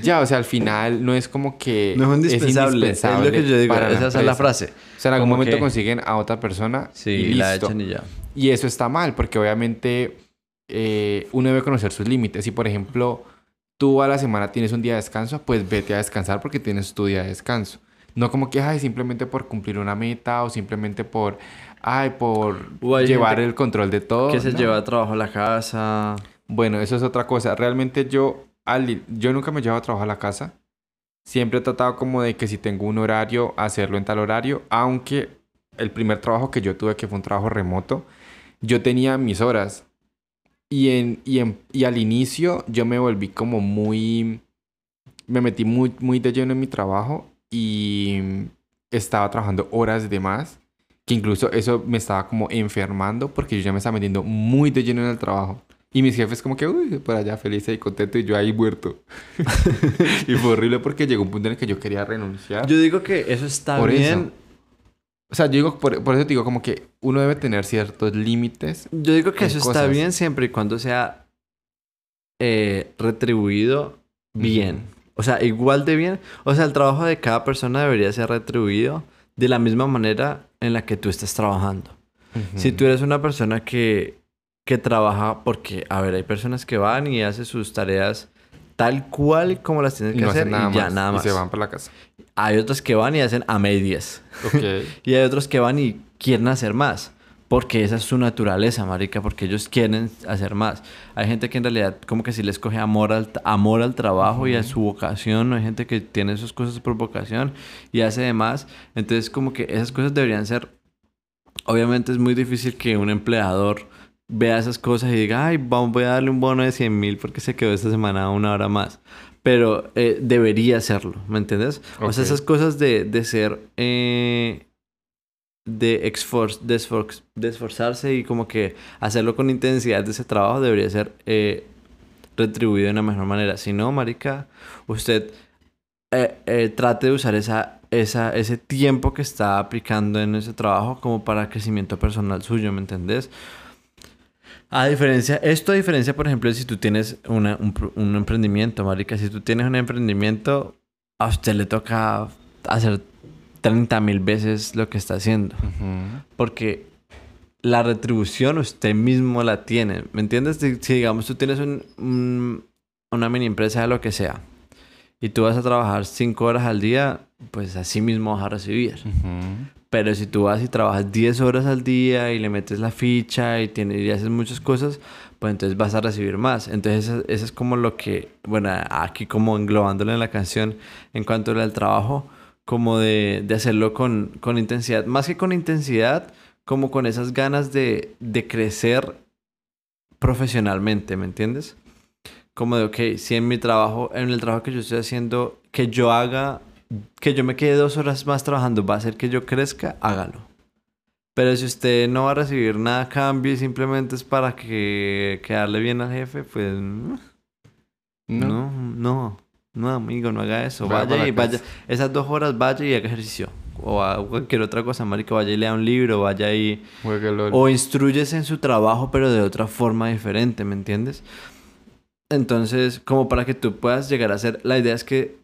Ya, o sea, al final no es como que No es indispensable. Es, lo que yo digo. para Esa es la frase. O sea, en algún Como momento que- consiguen a otra persona Sí, y la listo. echan y ya. Y eso está mal, porque obviamente eh, uno debe conocer sus límites. Si, por ejemplo, tú a la semana tienes un día de descanso, pues vete a descansar porque tienes tu día de descanso. No como que, ay, simplemente por cumplir una meta o simplemente por, ay, por llevar el control de todo. Que se No. lleva trabajo a la casa. Bueno, eso es otra cosa. Realmente yo, al- yo nunca me llevo a trabajar a la casa. Siempre he tratado como de que si tengo un horario, hacerlo en tal horario. Aunque el primer trabajo que yo tuve, que fue un trabajo remoto, yo tenía mis horas. Y, en, y, en- y al inicio yo me volví como muy... Me metí muy, muy de lleno en mi trabajo y estaba trabajando horas de más. Que incluso eso me estaba como enfermando porque yo ya me estaba metiendo muy de lleno en el trabajo. Y mis jefes como que, uy, por allá feliz y contento y yo ahí muerto. *laughs* y fue horrible porque llegó un punto en el que yo quería renunciar. Yo digo que eso está Por eso. bien. O sea, yo digo, por, por eso te digo como que uno debe tener ciertos límites. Yo digo que eso está cosas. bien siempre y cuando sea eh, retribuido bien. O sea, igual de bien. O sea, el trabajo de cada persona debería ser retribuido de la misma manera en la que tú estás trabajando. Ujú. Si tú eres una persona que, que trabaja, porque, a ver, hay personas que van y hacen sus tareas tal cual como las tienen que no hacer y ya, más. nada más. Y se van para la casa. Hay otros que van y hacen a medias. *laughs* Y hay otros que van y quieren hacer más. Porque esa es su naturaleza, marica. Porque ellos quieren hacer más. Hay gente que en realidad como que sí les coge amor al, amor al trabajo y a su vocación. Hay gente que tiene esas cosas por vocación y hace de más. Entonces como que esas cosas deberían ser... Obviamente es muy difícil que un empleador vea esas cosas y diga, ay, vamos, voy a darle un bono de 100 mil porque se quedó esta semana una hora más. Pero eh, debería hacerlo, ¿me entiendes? O sea, esas cosas de, de ser... eh, de, exfor- de, esfor- de esforzarse y como que hacerlo con intensidad de ese trabajo debería ser eh, retribuido de una mejor manera. Si no, marica, usted eh, eh, trate de usar esa, esa, ese tiempo que está aplicando en ese trabajo como para crecimiento personal suyo, ¿me entendés? A diferencia, esto a diferencia, por ejemplo, si tú tienes una- un, un emprendimiento, marica, si tú tienes un emprendimiento, a usted le toca hacer 30 mil veces lo que está haciendo. Porque la retribución usted mismo la tiene. ¿Me entiendes? Si, si, digamos tú tienes un- un- una mini empresa de lo que sea y tú vas a trabajar 5 horas al día, pues así mismo vas a recibir. Pero si tú vas y trabajas 10 horas al día y le metes la ficha y, tienes, y haces muchas cosas, pues entonces vas a recibir más. Entonces eso, es como lo que, bueno, aquí como englobándolo en la canción en cuanto al trabajo, como de, de hacerlo con, con intensidad. Más que con intensidad, como con esas ganas de, de crecer profesionalmente, ¿me entiendes? Como de, ok, si en mi trabajo, en el trabajo que yo estoy haciendo, que yo haga, que yo me quede dos horas más trabajando, va a hacer que yo crezca, hágalo. Pero si usted no va a recibir nada a cambio y simplemente es para que quedarle bien al jefe, pues No. no, no, no, amigo, no haga eso. Vaya y vaya, esas dos horas vaya y haga ejercicio. O haga cualquier otra cosa, marica, vaya y lea un libro, vaya y... O instruyes en su trabajo, pero de otra forma diferente, ¿me entiendes? Entonces, como para que tú puedas llegar a ser, la idea es que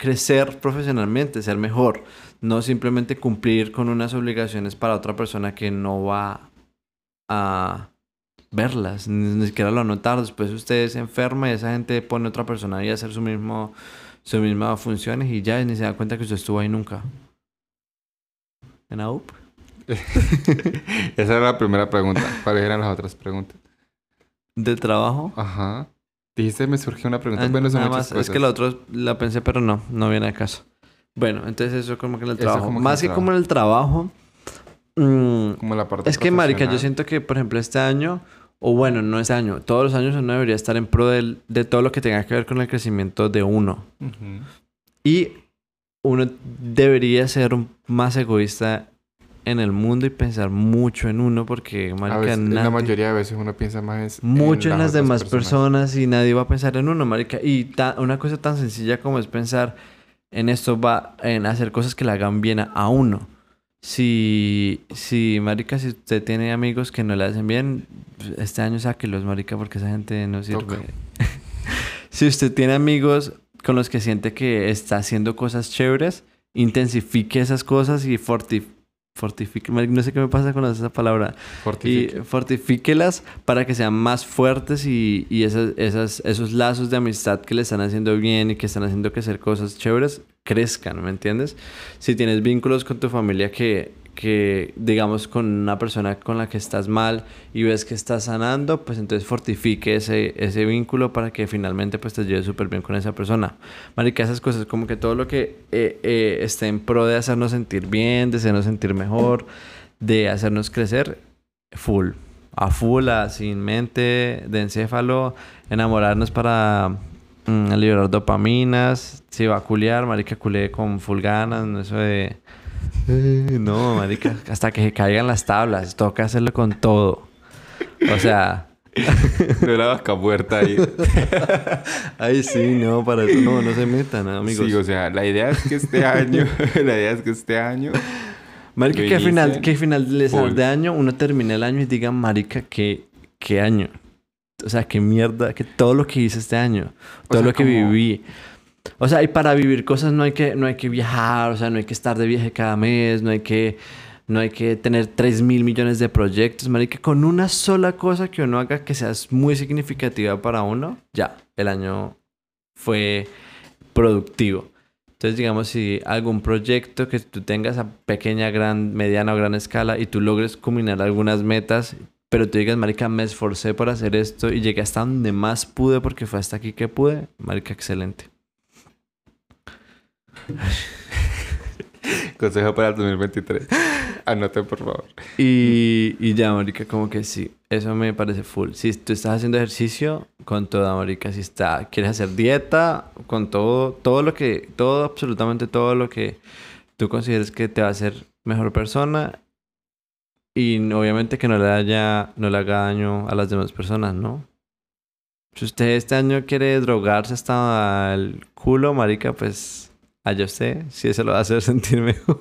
crecer profesionalmente, ser mejor, no simplemente cumplir con unas obligaciones para otra persona que no va a verlas, ni, siquiera lo notar. Después usted se enferma y esa gente pone a otra persona ahí a hacer su mismo, sus mismas funciones y ya ni se da cuenta que usted estuvo ahí nunca. ¿En AUP? *laughs* Esa era la primera pregunta. ¿Cuáles eran las otras preguntas? ¿De trabajo? Ajá. Dijiste, me surgió una pregunta. Ah, bueno, son nada muchas más. cosas. Es que la otra la pensé, pero no, no viene a caso. Bueno, entonces eso como que en el trabajo. que Más que como en el trabajo. mm, Como la parte es que, marica, yo siento que, por ejemplo, este año, o bueno, no este año, todos los años uno debería estar en pro del- de todo lo que tenga que ver con el crecimiento de uno. Y uno debería ser más egoísta en el mundo y pensar mucho en uno porque, marica, veces, la nadie- mayoría de veces uno piensa más mucho en, las otras demás personas. y nadie va a pensar en uno, marica. Y ta- una cosa tan sencilla como es pensar en esto va en hacer cosas que le hagan bien a, a uno. Si, si, marica, si usted tiene amigos que no le hacen bien, este año sáquelos, marica, porque esa gente no sirve. *laughs* Si usted tiene amigos con los que siente que está haciendo cosas chéveres, intensifique esas cosas y forti fortifique. No sé qué me pasa con esa palabra y Fortifique. fortifíquelas para que sean más fuertes y, y esas, esas, esos lazos de amistad que le están haciendo bien y que están haciendo que hacer cosas chéveres crezcan, ¿me entiendes? Si tienes vínculos con tu familia que, que, digamos, con una persona con la que estás mal y ves que estás sanando, pues entonces fortifique ese, ese vínculo para que finalmente pues te lleves súper bien con esa persona. Marica, esas cosas, como que todo lo que eh, eh, esté en pro de hacernos sentir bien, de hacernos sentir mejor, de hacernos crecer, full. A full, a sin mente, de encéfalo, enamorarnos para mm, liberar dopaminas, si va a culiar, marica, culé con full ganas, eso de... "Eh, No, marica, hasta que se caigan las tablas, toca hacerlo con todo. O sea, *laughs* No la vaca muerta ahí. *laughs* ay sí, no, para eso no, no se metan, amigos. Sí, o sea, la idea es que este año, *laughs* la idea es que este año, Marica, que al final, que final de, año uno termine el año y diga, marica, ¿qué, qué año? O sea, qué mierda, que todo lo que hice este año, todo sea, lo que como- viví. O sea, y para vivir cosas no hay que, no hay que viajar, o sea, no hay que estar de viaje cada mes, no hay que, no hay que tener 3 mil millones de proyectos, marica. Con una sola cosa que uno haga que sea muy significativa para uno, ya, el año fue productivo. Entonces, digamos, si algún proyecto que tú tengas a pequeña, gran, mediana o gran escala y tú logres culminar algunas metas, pero tú digas, marica, me esforcé por hacer esto y llegué hasta donde más pude porque fue hasta aquí que pude, marica, excelente. *laughs* consejo para el 2023. Anoten, por favor. Y, y ya, marica, como que sí, eso me parece full. Si tú estás haciendo ejercicio, con toda, marica. Si está, quieres hacer dieta, con todo, todo lo que, todo, absolutamente todo lo que tú consideres que te va a hacer mejor persona. Y obviamente que no le haya, no le haga daño a las demás personas, ¿no? Si usted este año quiere drogarse hasta el culo, marica, pues allá usted, si eso lo va a hacer *laughs* sentir mejor.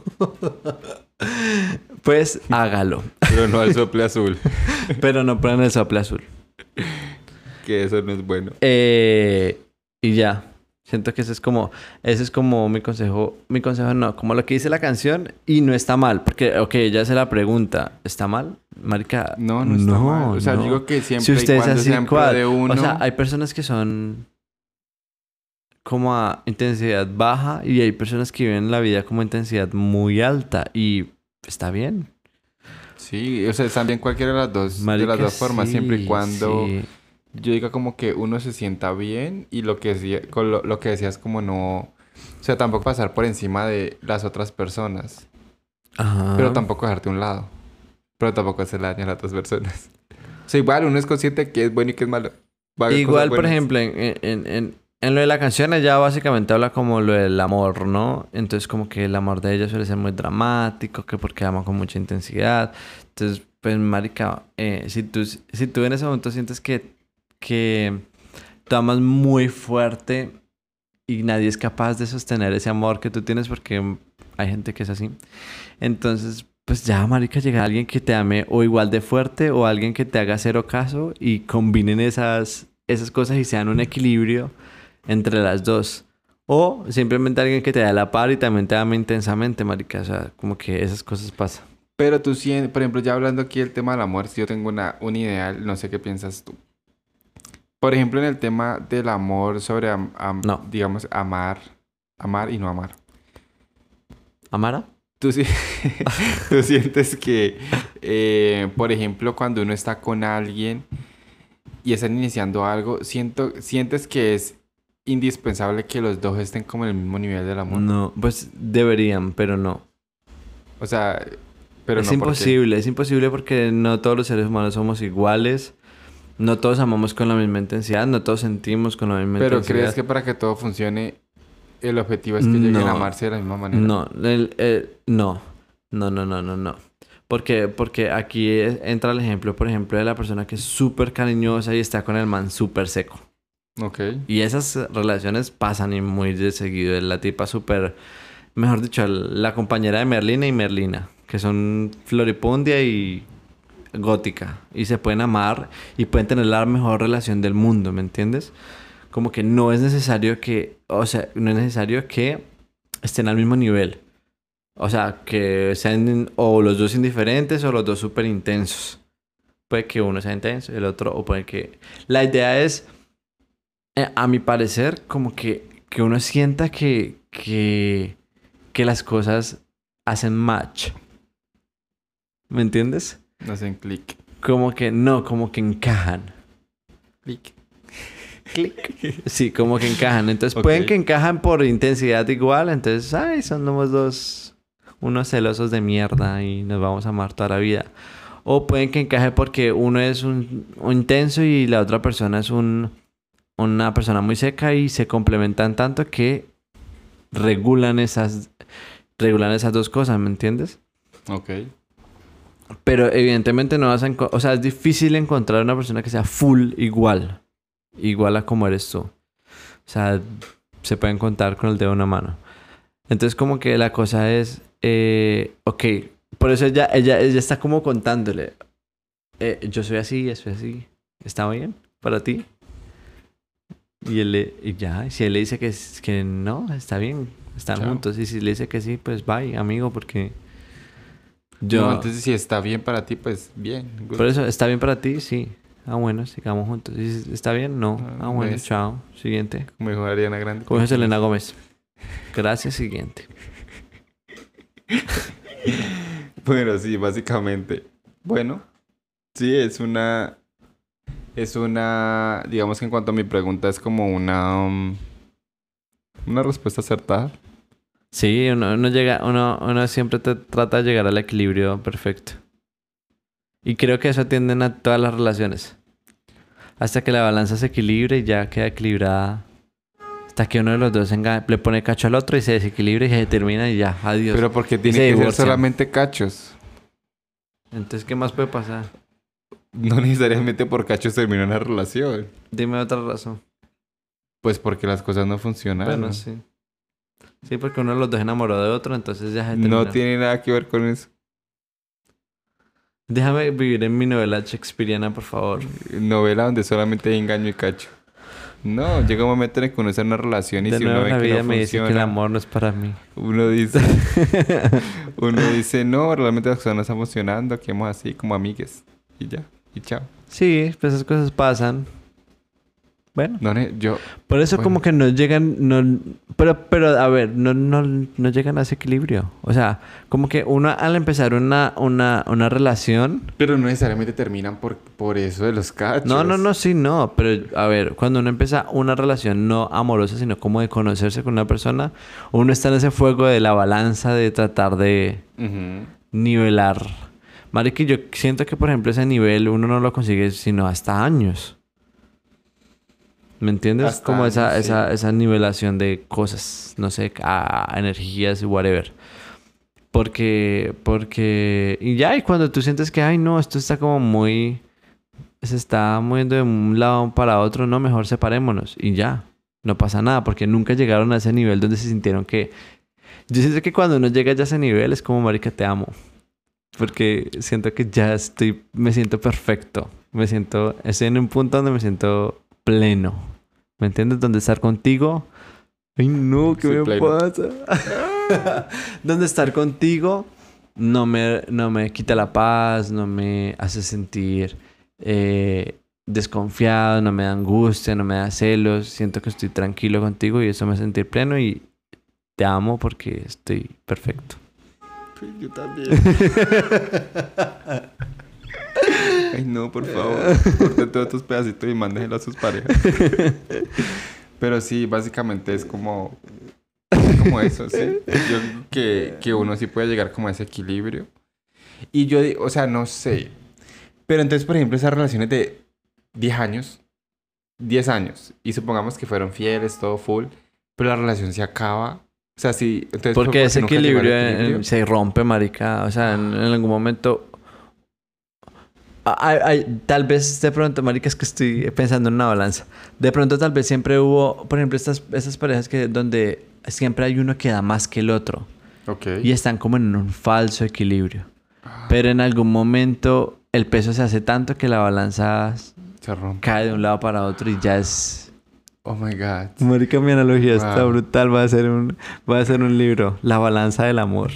pues hágalo. Pero no al sople azul, *laughs* Pero no ponen el sople azul. que eso no es bueno. Eh, y ya. Siento que ese es como, ese es como mi consejo, mi consejo no, como lo que dice la canción y no está mal, porque, ok, ya se la pregunta, ¿está mal? Marica, No, no está mal. O sea, no. digo que siempre si usted y es así, ¿cuál? de uno... O sea, hay personas que son como a intensidad baja y hay personas que viven la vida como intensidad muy alta y está bien. Sí, o sea, están bien cualquiera de las dos, de las dos formas, siempre y cuando yo diga como que uno se sienta bien y lo que, decía, lo, lo que decías como no, o sea, tampoco pasar por encima de las otras personas. Ajá. Pero tampoco dejarte a un lado. Pero tampoco hacerle daño a las otras personas. *laughs* O sea, igual uno es consciente que es bueno y que es malo. A Igual, por ejemplo, en, en, en, en lo de la canción, ella básicamente habla como lo del amor, ¿no? Entonces, como que el amor de ella suele ser muy dramático, que porque ama con mucha intensidad. Entonces, pues, marica, eh, si, tú, si tú en ese momento sientes que, que tú amas muy fuerte y nadie es capaz de sostener ese amor que tú tienes, porque hay gente que es así. Entonces, pues ya, marica, llega alguien que te ame o igual de fuerte o alguien que te haga cero caso y combinen esas, esas cosas y sean un equilibrio entre las dos. O simplemente alguien que te da la par y también te ame intensamente, marica. O sea, como que esas cosas pasan. Pero tú sí, por ejemplo, ya hablando aquí del tema del amor, si yo tengo una, un ideal, no sé qué piensas tú. Por ejemplo, en el tema del amor sobre, am- am- No. digamos, amar, amar y no amar. ¿Amara? *laughs* Tú sientes que, eh, por ejemplo, cuando uno está con alguien y están iniciando algo, siento, sientes que es indispensable que los dos estén como en el mismo nivel del amor. No, pues deberían, pero no. O sea, pero es no porque- imposible, es imposible porque no todos los seres humanos somos iguales. No todos amamos con la misma intensidad, no todos sentimos con la misma Pero intensidad. crees que para que todo funcione, el objetivo es que lleguen No. a amarse de la misma manera. No, el- el- no, no, no, no, no, no. Porque, porque aquí es- entra el ejemplo, por ejemplo, de la persona que es súper cariñosa y está con el man súper seco. Ok. Y esas relaciones pasan y muy de seguido. Es La tipa súper, mejor dicho, la compañera de Merlina y Merlina, que son Floripundia y Gótica. Y se pueden amar y pueden tener la mejor relación del mundo, ¿me entiendes? Como que no es necesario que, o sea, no es necesario que estén al mismo nivel. O sea, que sean o los dos indiferentes o los dos súper intensos. Puede que uno sea intenso y el otro, o puede que... La idea es, a mi parecer, como que, que uno sienta que, que, que las cosas hacen match. ¿Me entiendes? No hacen clic. Como que no, como que encajan. Clic. Clic. Sí, como que encajan. Entonces pueden que encajan por intensidad igual. Entonces, ay, somos dos, unos celosos de mierda y nos vamos a amar toda la vida. O pueden que encaje porque uno es un, un intenso y la otra persona es un, una persona muy seca y se complementan tanto que regulan esas, regulan esas dos cosas, ¿me entiendes? Ok. Pero evidentemente no vas a O sea, es difícil encontrar una persona que sea full igual. Igual a como eres tú. O sea, se pueden contar con el dedo de una mano. Entonces, como que la cosa es. eh, ok, por eso ella, ella, ella está como contándole. eh, yo soy así, yo soy así. ¿Está bien para ti? Y él le, y ya, si él le dice que, que no, está bien, están Chao. juntos. Y si le dice que sí, pues bye, amigo, porque. Yo, No, entonces si está bien para ti, pues bien. good. por eso, ¿está bien para ti? Sí. Ah, bueno, sigamos juntos. ¿Y si ¿Está bien? No. Ah, Ah, bueno, ves. chao. Siguiente. Como dijo Ariana Grande. Como dijo Selena Gómez. Gracias, siguiente. *laughs* Bueno, sí, básicamente. Bueno, sí, es una. Es una. Digamos que en cuanto a mi pregunta, es como una. um, una respuesta acertada. Sí, uno, uno llega, uno, uno siempre te trata de llegar al equilibrio perfecto. Y creo que eso atienden a todas las relaciones. Hasta que la balanza se equilibre y ya queda equilibrada. Hasta que uno de los dos le pone cacho al otro y se desequilibra y se determina y ya, adiós. Pero porque tiene que ser solamente cachos. Entonces, ¿qué más puede pasar? No necesariamente por cachos termina una relación. Dime otra razón. Pues porque las cosas no funcionaron. Bueno, sí. Sí, porque uno de los dos enamoró de otro, entonces ya se no terminó. tiene nada que ver con eso. Déjame vivir en mi novela shakespeariana, por favor. Novela donde solamente hay engaño y cacho. No, llega un momento en el que uno está en una relación y de si nuevo uno ve la que vida no me dice que el funciona, amor no es para mí. uno dice, *laughs* uno dice, no, realmente las cosas no están funcionando, quedemos así como amigues. Y ya, y chao. sí, pues esas cosas pasan. Bueno. No, yo... Por eso Bueno. como que no llegan, no, pero, pero a ver, no, no, no llegan a ese equilibrio. O sea, como que uno al empezar una, una, una relación... Pero no necesariamente terminan por, por eso de los cachos. No, no, no, sí, no. Pero a ver, cuando uno empieza una relación no amorosa, sino como de conocerse con una persona, uno está en ese fuego de la balanza de tratar de Ujú. nivelar. Marica, yo siento que, por ejemplo, ese nivel uno no lo consigue sino hasta años. ¿Me entiendes? Hasta Como esa, sí. esa, esa nivelación de cosas, no sé, a energías y whatever. Porque, porque, y ya, y cuando tú sientes que, ay, no, esto está como muy, se está moviendo de un lado para otro, no, mejor separémonos. Y ya, no pasa nada, porque nunca llegaron a ese nivel donde se sintieron que, yo siento que cuando uno llega ya a ese nivel es como, marica, te amo. Porque siento que ya estoy, me siento perfecto. Me siento, estoy en un punto donde me siento pleno. ¿Me entiendes? Donde estar contigo. Ay, no, ¿qué Soy me pleno. pasa? *laughs* donde estar contigo no me, no me quita la paz, no me hace sentir eh, desconfiado, no me da angustia, no me da celos. Siento que estoy tranquilo contigo y eso me hace sentir pleno y te amo porque estoy perfecto. Yo también. *laughs* Ay, no, por favor. Corten todos tus pedacitos y mándenlo a sus parejas. Pero sí, básicamente es como... Como eso, sí. Yo que, que uno sí puede llegar como a ese equilibrio. Y yo, o sea, no sé. Pero entonces, por ejemplo, esas relaciones de 10 años, 10 años, y supongamos que fueron fieles, todo full, pero la relación se acaba. O sea, sí. Entonces, Porque ese equilibrio, equilibrio. se rompe, marica. O sea, en, en algún momento... Ay, ay, tal vez de pronto, marica, es que estoy pensando en una balanza. De pronto tal vez siempre hubo, por ejemplo, estas, estas parejas que donde siempre hay uno que da más que el otro. Ok. Y están como en un falso equilibrio. Pero en algún momento el peso se hace tanto que la balanza Se rompe. cae de un lado para otro y ya es... Oh my god. Marica, mi analogía está brutal. Va a ser un, va a ser un libro. La balanza del amor.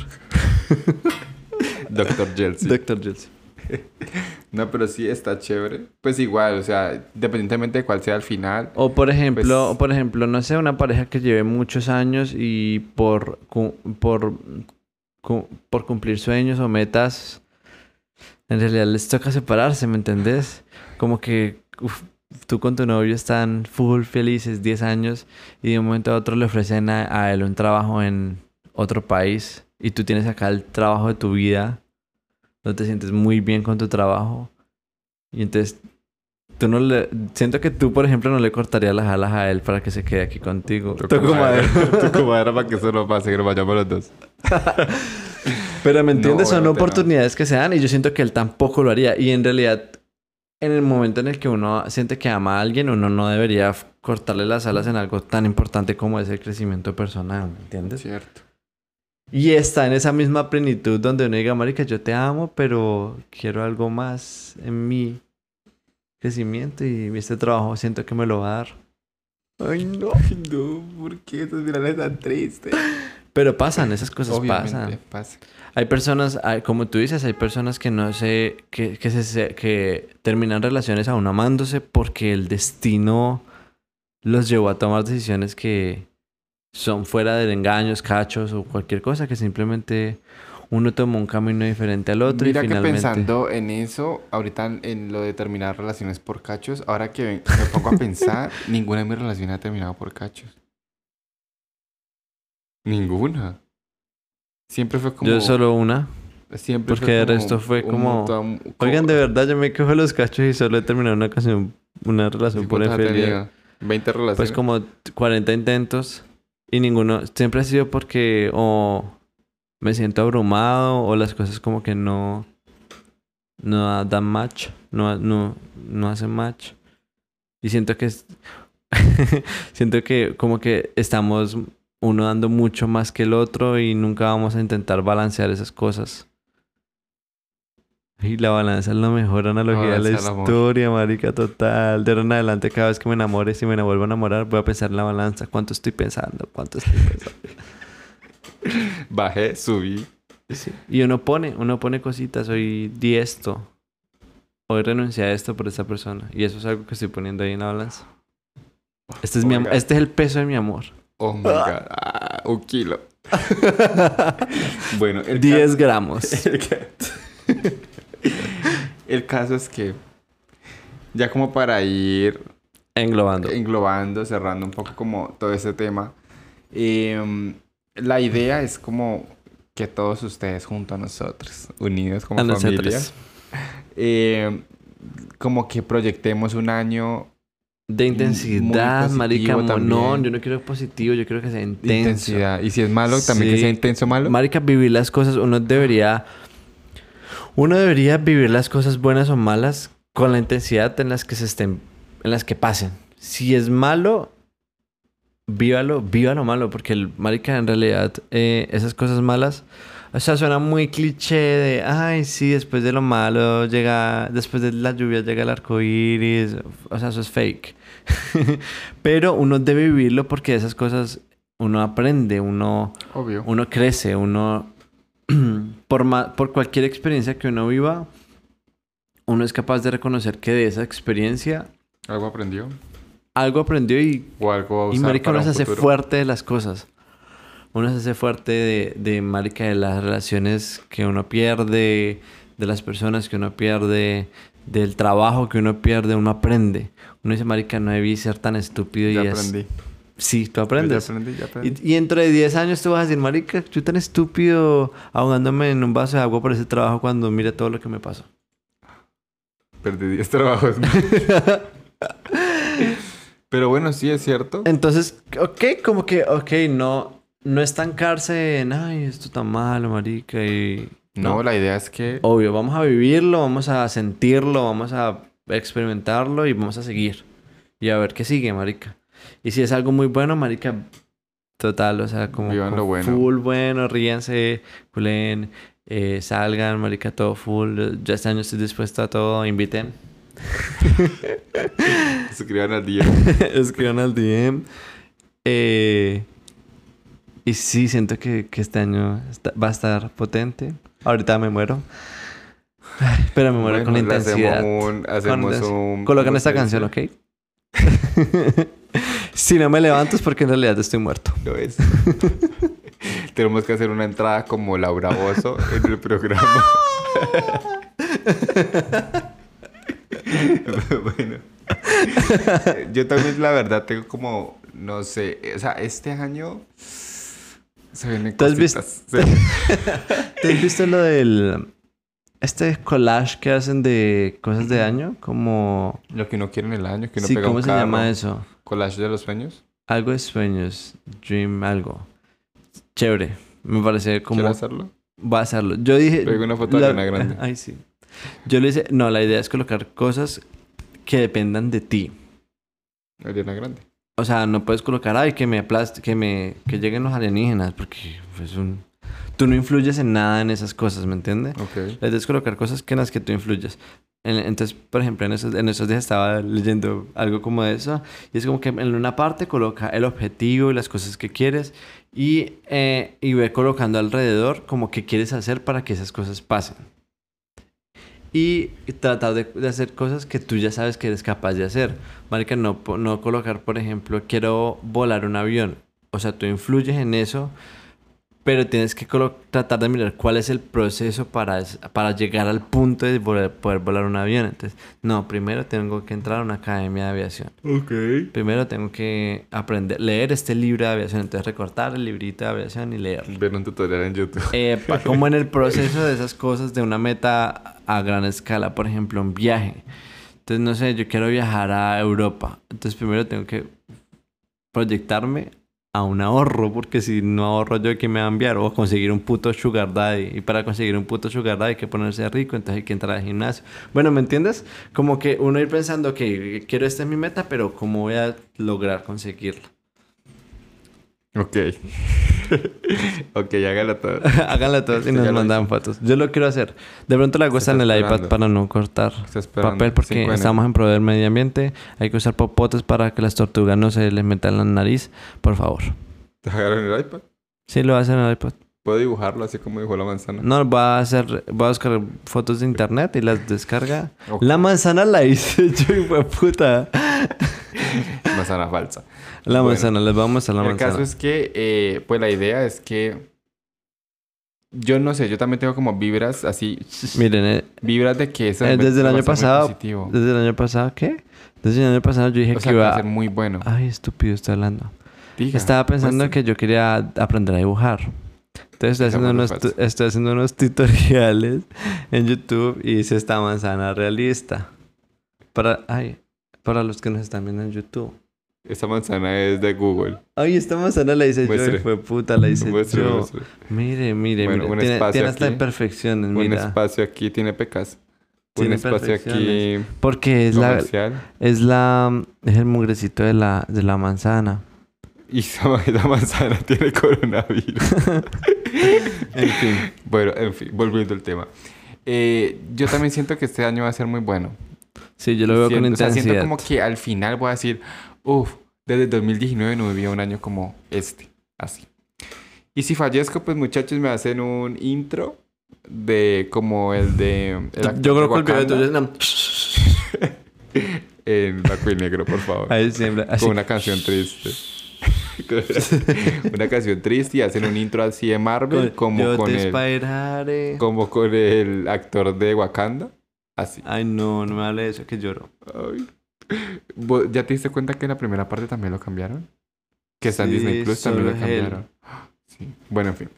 *laughs* Doctor Jelsi. Doctor Jules. *laughs* No, pero sí está chévere. Pues igual, o sea, independientemente de cuál sea el final. O por ejemplo, Pues- o por ejemplo, no sé, una pareja que lleve muchos años y por, por, por cumplir sueños o metas, en realidad les toca separarse, ¿me entendés? Como que uf, tú con tu novio están full felices 10 años y de un momento a otro le ofrecen a, a él un trabajo en otro país y tú tienes acá el trabajo de tu vida, no te sientes muy bien con tu trabajo y entonces Tú no le... Siento que tú, por ejemplo, no le cortarías las alas a él para que se quede aquí contigo. Madera. *laughs* Toco *laughs* madera para que eso no pase, que nos vayamos los dos. *laughs* Pero ¿me No, entiendes? Son obviamente no. oportunidades que se dan y yo siento que él tampoco lo haría. Y en realidad, en el momento en el que uno siente que ama a alguien, uno no debería cortarle las alas en algo tan importante como es el crecimiento personal, ¿me entiendes? Cierto. Y está en esa misma plenitud donde uno diga, marica, yo te amo, pero quiero algo más en mi crecimiento y este trabajo siento que me lo va a dar. Ay, no. *laughs* No, ¿por qué estos finales tan tristes? Pero pasan, esas cosas Obviamente, pasan. pasa. Hay personas, hay- como tú dices, hay personas que no sé, que, que, se- que terminan relaciones aún amándose porque el destino los llevó a tomar decisiones que son fuera de engaños, cachos o cualquier cosa, que simplemente uno tomó un camino diferente al otro Mira y que finalmente... pensando en eso, ahorita en, en lo de terminar relaciones por cachos, ahora que me pongo a pensar, *laughs* ninguna de mis relaciones ha terminado por cachos. Ninguna. Siempre fue como... Yo solo una. Siempre porque el resto fue como- un- Oigan, de verdad, yo me de los cachos y solo he terminado una ocasión, una relación ¿Y por infidelidad. tenido? 20 relaciones. Pues como 40 intentos y ninguno, siempre ha sido porque o me siento abrumado o las cosas como que no, no dan match, no, no, no hacen match. Y siento que *laughs* siento que como que estamos uno dando mucho más que el otro y nunca vamos a intentar balancear esas cosas. Y la balanza es la mejor analogía de la historia, marica, total. De ahora en adelante, cada vez que me enamore, si me vuelvo a enamorar, voy a pensar en la balanza. ¿Cuánto estoy pensando? ¿Cuánto estoy pensando? *laughs* Bajé, subí. Sí. Y uno pone, uno pone cositas. Hoy di esto. Hoy renuncié a esto por esta persona. Y eso es algo que estoy poniendo ahí en la balanza. Este es, mi este es el peso de mi amor. Oh my god. Ah, un kilo. *laughs* bueno, el 10 gramos. *laughs* el, ca- el caso es que ya como para ir Englobando. englobando, cerrando un poco como todo ese tema, eh, la idea es como que todos ustedes junto a nosotros, unidos como A familia, eh, como que proyectemos un año De intensidad, marica. mo- No, también. yo no quiero positivo, yo quiero que sea intenso. intensidad. Y si es malo, también que sea intenso malo. Marica, vivir las cosas, uno debería. Uno debería vivir las cosas buenas o malas con la intensidad en las que se estén. en las que pasen. Si es malo, vívalo, vívalo malo, porque el marica en realidad, eh, esas cosas malas. O sea, suena muy cliché de, ay, sí, después de lo malo llega, después de la lluvia llega el arco iris. O sea, eso es fake. *laughs* Pero uno debe vivirlo porque esas cosas uno aprende, uno, Obvio. uno crece, uno *clears throat* por, ma- por cualquier experiencia que uno viva, uno es capaz de reconocer que de esa experiencia Algo aprendió. algo aprendió y, O algo a y usar marica para uno se hace futuro. fuerte de las cosas. Uno se hace fuerte de, de marica de las relaciones que uno pierde, de las personas que uno pierde, del trabajo que uno pierde, uno aprende. Uno dice, marica, no debí ser tan estúpido Ya y es... aprendí. Sí, tú Ya aprendes. aprendí, ya aprendí. Y, y dentro de 10 años tú vas a decir, marica, yo tan estúpido ahogándome en un vaso de agua por ese trabajo cuando mire todo lo que me pasó. Perdí 10 trabajos. *laughs* Pero bueno, sí es cierto. Entonces, ok, como que, ok, no, no estancarse en, ay, esto está malo, marica, y... No, la idea es que Obvio, vamos a vivirlo, vamos a sentirlo, vamos a experimentarlo y vamos a seguir. Y a ver qué sigue, marica. Y si es algo muy bueno, marica, total, o sea, como... Vivan lo bueno. Full bueno, ríanse, culen, eh, salgan, marica, todo full. Yo este año estoy dispuesto a todo, inviten. suscriban al día. Escriban al DM. *laughs* Eh, y sí, siento que, que este año está- va a estar potente. Ahorita me muero. Pero me muero con Bueno, intensidad. Hacemos un, hacemos intensidad. un- Colocan ¿cómo esta canción? ¿ok? *laughs* si no me levanto es porque en realidad estoy muerto. Lo es. *laughs* Tenemos que hacer una entrada como Laura Bozo en el programa. *laughs* bueno. Yo también, la verdad, tengo como, no sé, o sea, este año se vienen ¿Tú has visto-. Se- *laughs* ¿Te has visto lo del... Este collage que hacen de cosas de año? Como... Lo que uno quiere en el año, que uno Sí, pega ¿cómo un se carro. llama eso? Collage de los sueños. Algo de sueños. Dream, algo. Chévere. Me parece como... ¿Quiero hacerlo? Va a hacerlo. Yo dije. Pega una foto de Ariana Grande. *laughs* Ay, sí. Yo le hice. No, la idea es colocar cosas que dependan de ti. Ariana Grande. O sea, no puedes colocar, ay, que me aplaste, que me. que lleguen los alienígenas, porque pues un. Tú no influyes en nada en esas cosas, ¿me entiendes? Ok. La idea es colocar cosas que en las que tú influyes. En- entonces, por ejemplo, en esos, en esos días estaba leyendo algo como eso. Y es como que en una parte coloca el objetivo y las cosas que quieres. Y, eh, y ve colocando alrededor como que quieres hacer para que esas cosas pasen. Y tratar de, hacer cosas que tú ya sabes que eres capaz de hacer. Marica, no, no colocar, por ejemplo, quiero volar un avión. O sea, tú influyes en eso, pero tienes que tratar de mirar cuál es el proceso para, para llegar al punto de poder volar un avión. Entonces, no, primero tengo que entrar a una academia de aviación. Ok. Primero tengo que aprender, leer este libro de aviación. Entonces, recortar el librito de aviación y leerlo. Ver un tutorial en YouTube. Eh, *laughs* como en el proceso de esas cosas de una meta a gran escala, por ejemplo, un viaje. Entonces, no sé, yo quiero viajar a Europa. Entonces, primero tengo que proyectarme a un ahorro, porque si no ahorro yo, ¿quién me va a enviar? O conseguir un puto sugar daddy. Y para conseguir un puto sugar daddy hay que ponerse rico, entonces hay que entrar al gimnasio. Bueno, ¿me entiendes? Como que uno ir pensando que quiero esta es mi meta, pero ¿cómo voy a lograr conseguirla? Ok. *laughs* ok, hágalo todo. *laughs* Háganlo todos y Ya nos mandan fotos. Yo lo quiero hacer. De pronto la cuesta en el iPad para no cortar papel porque Cinco de enero. estamos en pro del medio ambiente. Hay que usar popotes para que las tortugas no se les metan en la nariz. Por favor. ¿Te agarraron el iPad? Sí, lo hacer en el iPad. Puedo dibujarlo así como dibujó la manzana. No, voy a hacer... Voy a buscar fotos de internet y las descarga. Ok. La manzana la hice *laughs* yo, hijo de puta. Manzana falsa. La Bueno, manzana, les vamos a la el manzana. caso es que, eh, pues la idea es que. Yo no sé, yo también tengo como vibras así. *laughs* Miren, eh, Vibras de que eso Eh, desde el año pasado, desde el año pasado, ¿qué? Desde el año pasado yo dije O sea, que iba a ser muy bueno. Ay, estúpido, estoy hablando. Diga, Estaba pensando pues, que yo quería aprender a dibujar. Entonces estoy haciendo, fue unos, estoy haciendo unos *laughs* tutoriales en YouTube y hice esta manzana realista. Para, ay, para los que nos están viendo en YouTube. Esa manzana es de Google. Ay, esta manzana la hice Muestre. yo. Fue puta, la hice Muestre, yo. muestre. Mire, mire, Bueno, mire. un Tiene, espacio tiene hasta imperfecciones, Un espacio aquí tiene pecas. Un Tiene espacio aquí. Porque es la, comercial. es la, es el mugrecito de la, de la manzana. Y *laughs* esa, manzana tiene coronavirus. *laughs* En fin. bueno, en fin, volviendo al tema. Eh, yo también siento que este año va a ser muy bueno. Sí, yo lo veo con Siento- o sea, intensidad. siento como que al final voy a decir, uff, desde el 2019 no vivía un año como este, así. Y si fallezco, pues muchachos me hacen un intro de como el de... el Yo de creo que el video es *laughs* una- En blanco y negro, por favor. Ahí siempre. Así. Con una canción triste. *laughs* una canción triste y hacen un intro así de Marvel como Yo con te el, esperaré. como con el actor de Wakanda. Así. Ay, no, no me hable de eso, que lloro. Ay. ¿Vos ¿Ya te diste cuenta que la primera parte también lo cambiaron? Que está en Disney Plus también lo cambiaron. Sí. Bueno, en fin.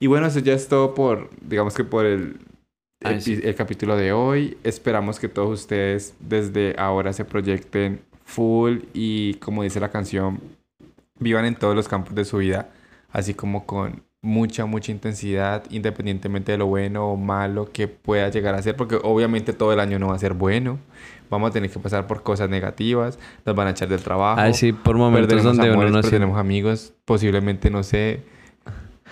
Y bueno, eso ya es todo por, digamos que por el, Ay, sí. el capítulo de hoy. Esperamos que todos ustedes desde ahora se proyecten full y, como dice la canción, vivan en todos los campos de su vida, así como con mucha, mucha intensidad, independientemente de lo bueno o malo que pueda llegar a ser, porque obviamente todo el año no va a ser bueno. Vamos a tener que pasar por cosas negativas, nos van a echar del trabajo. Sí, por momentos donde amores, uno no perderemos amigos, posiblemente, no sé,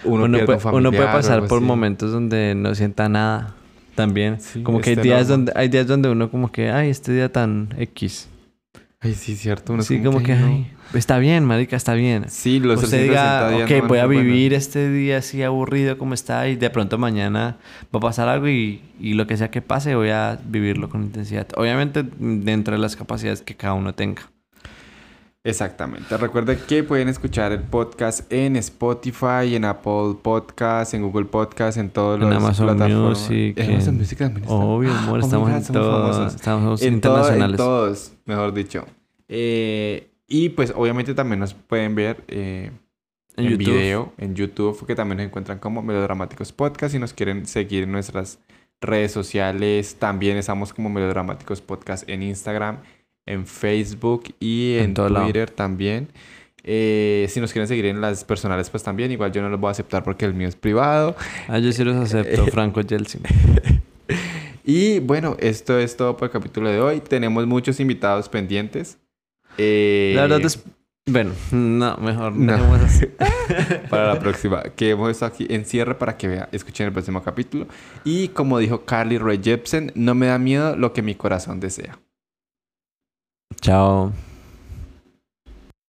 uno, Uno, puede, un familiar uno puede o pasar por así. momentos donde no sienta nada. También. Sí, como que hay está días, donde, hay días donde uno como que, ay, este día tan X. Ay, sí, cierto. Uno sí, como que, no. ay, está bien, marica, está bien. Sí, los Usted 360 diga, ok, no voy a vivir este día así aburrido como está y de pronto mañana va a pasar algo y, y lo que sea que pase voy a vivirlo con intensidad. Obviamente dentro de las capacidades que cada uno tenga. Exactamente. Recuerden que pueden escuchar el podcast en Spotify, en Apple Podcast, en Google Podcast, en todas En las Amazon plataformas. Music, En Amazon Music también está. Obvio, amor, Oh my estamos God, en todos. Estamos en, todo- internacionales. en todos, mejor dicho. Eh, y pues obviamente también nos pueden ver eh, en en, YouTube. video, en YouTube, que también nos encuentran como Melodramáticos Podcast. Si nos quieren seguir en nuestras redes sociales, también estamos como Melodramáticos Podcast en Instagram, en Facebook y En en, todo lado. Twitter también. Eh, si nos quieren seguir en las personales, pues también. Igual yo no los voy a aceptar porque el mío es privado. Ah, yo sí los acepto, *laughs* Franco Yeltsin. *laughs* Y bueno, esto es todo por el capítulo de hoy. Tenemos muchos invitados pendientes. Eh, La verdad es... Bueno, no, mejor No. dejemos así. *laughs* para la próxima. Que hemos estado aquí en cierre para que vea, escuchen el próximo capítulo. Y como dijo Carly Rae Jepsen, no me da miedo lo que mi corazón desea. Chao.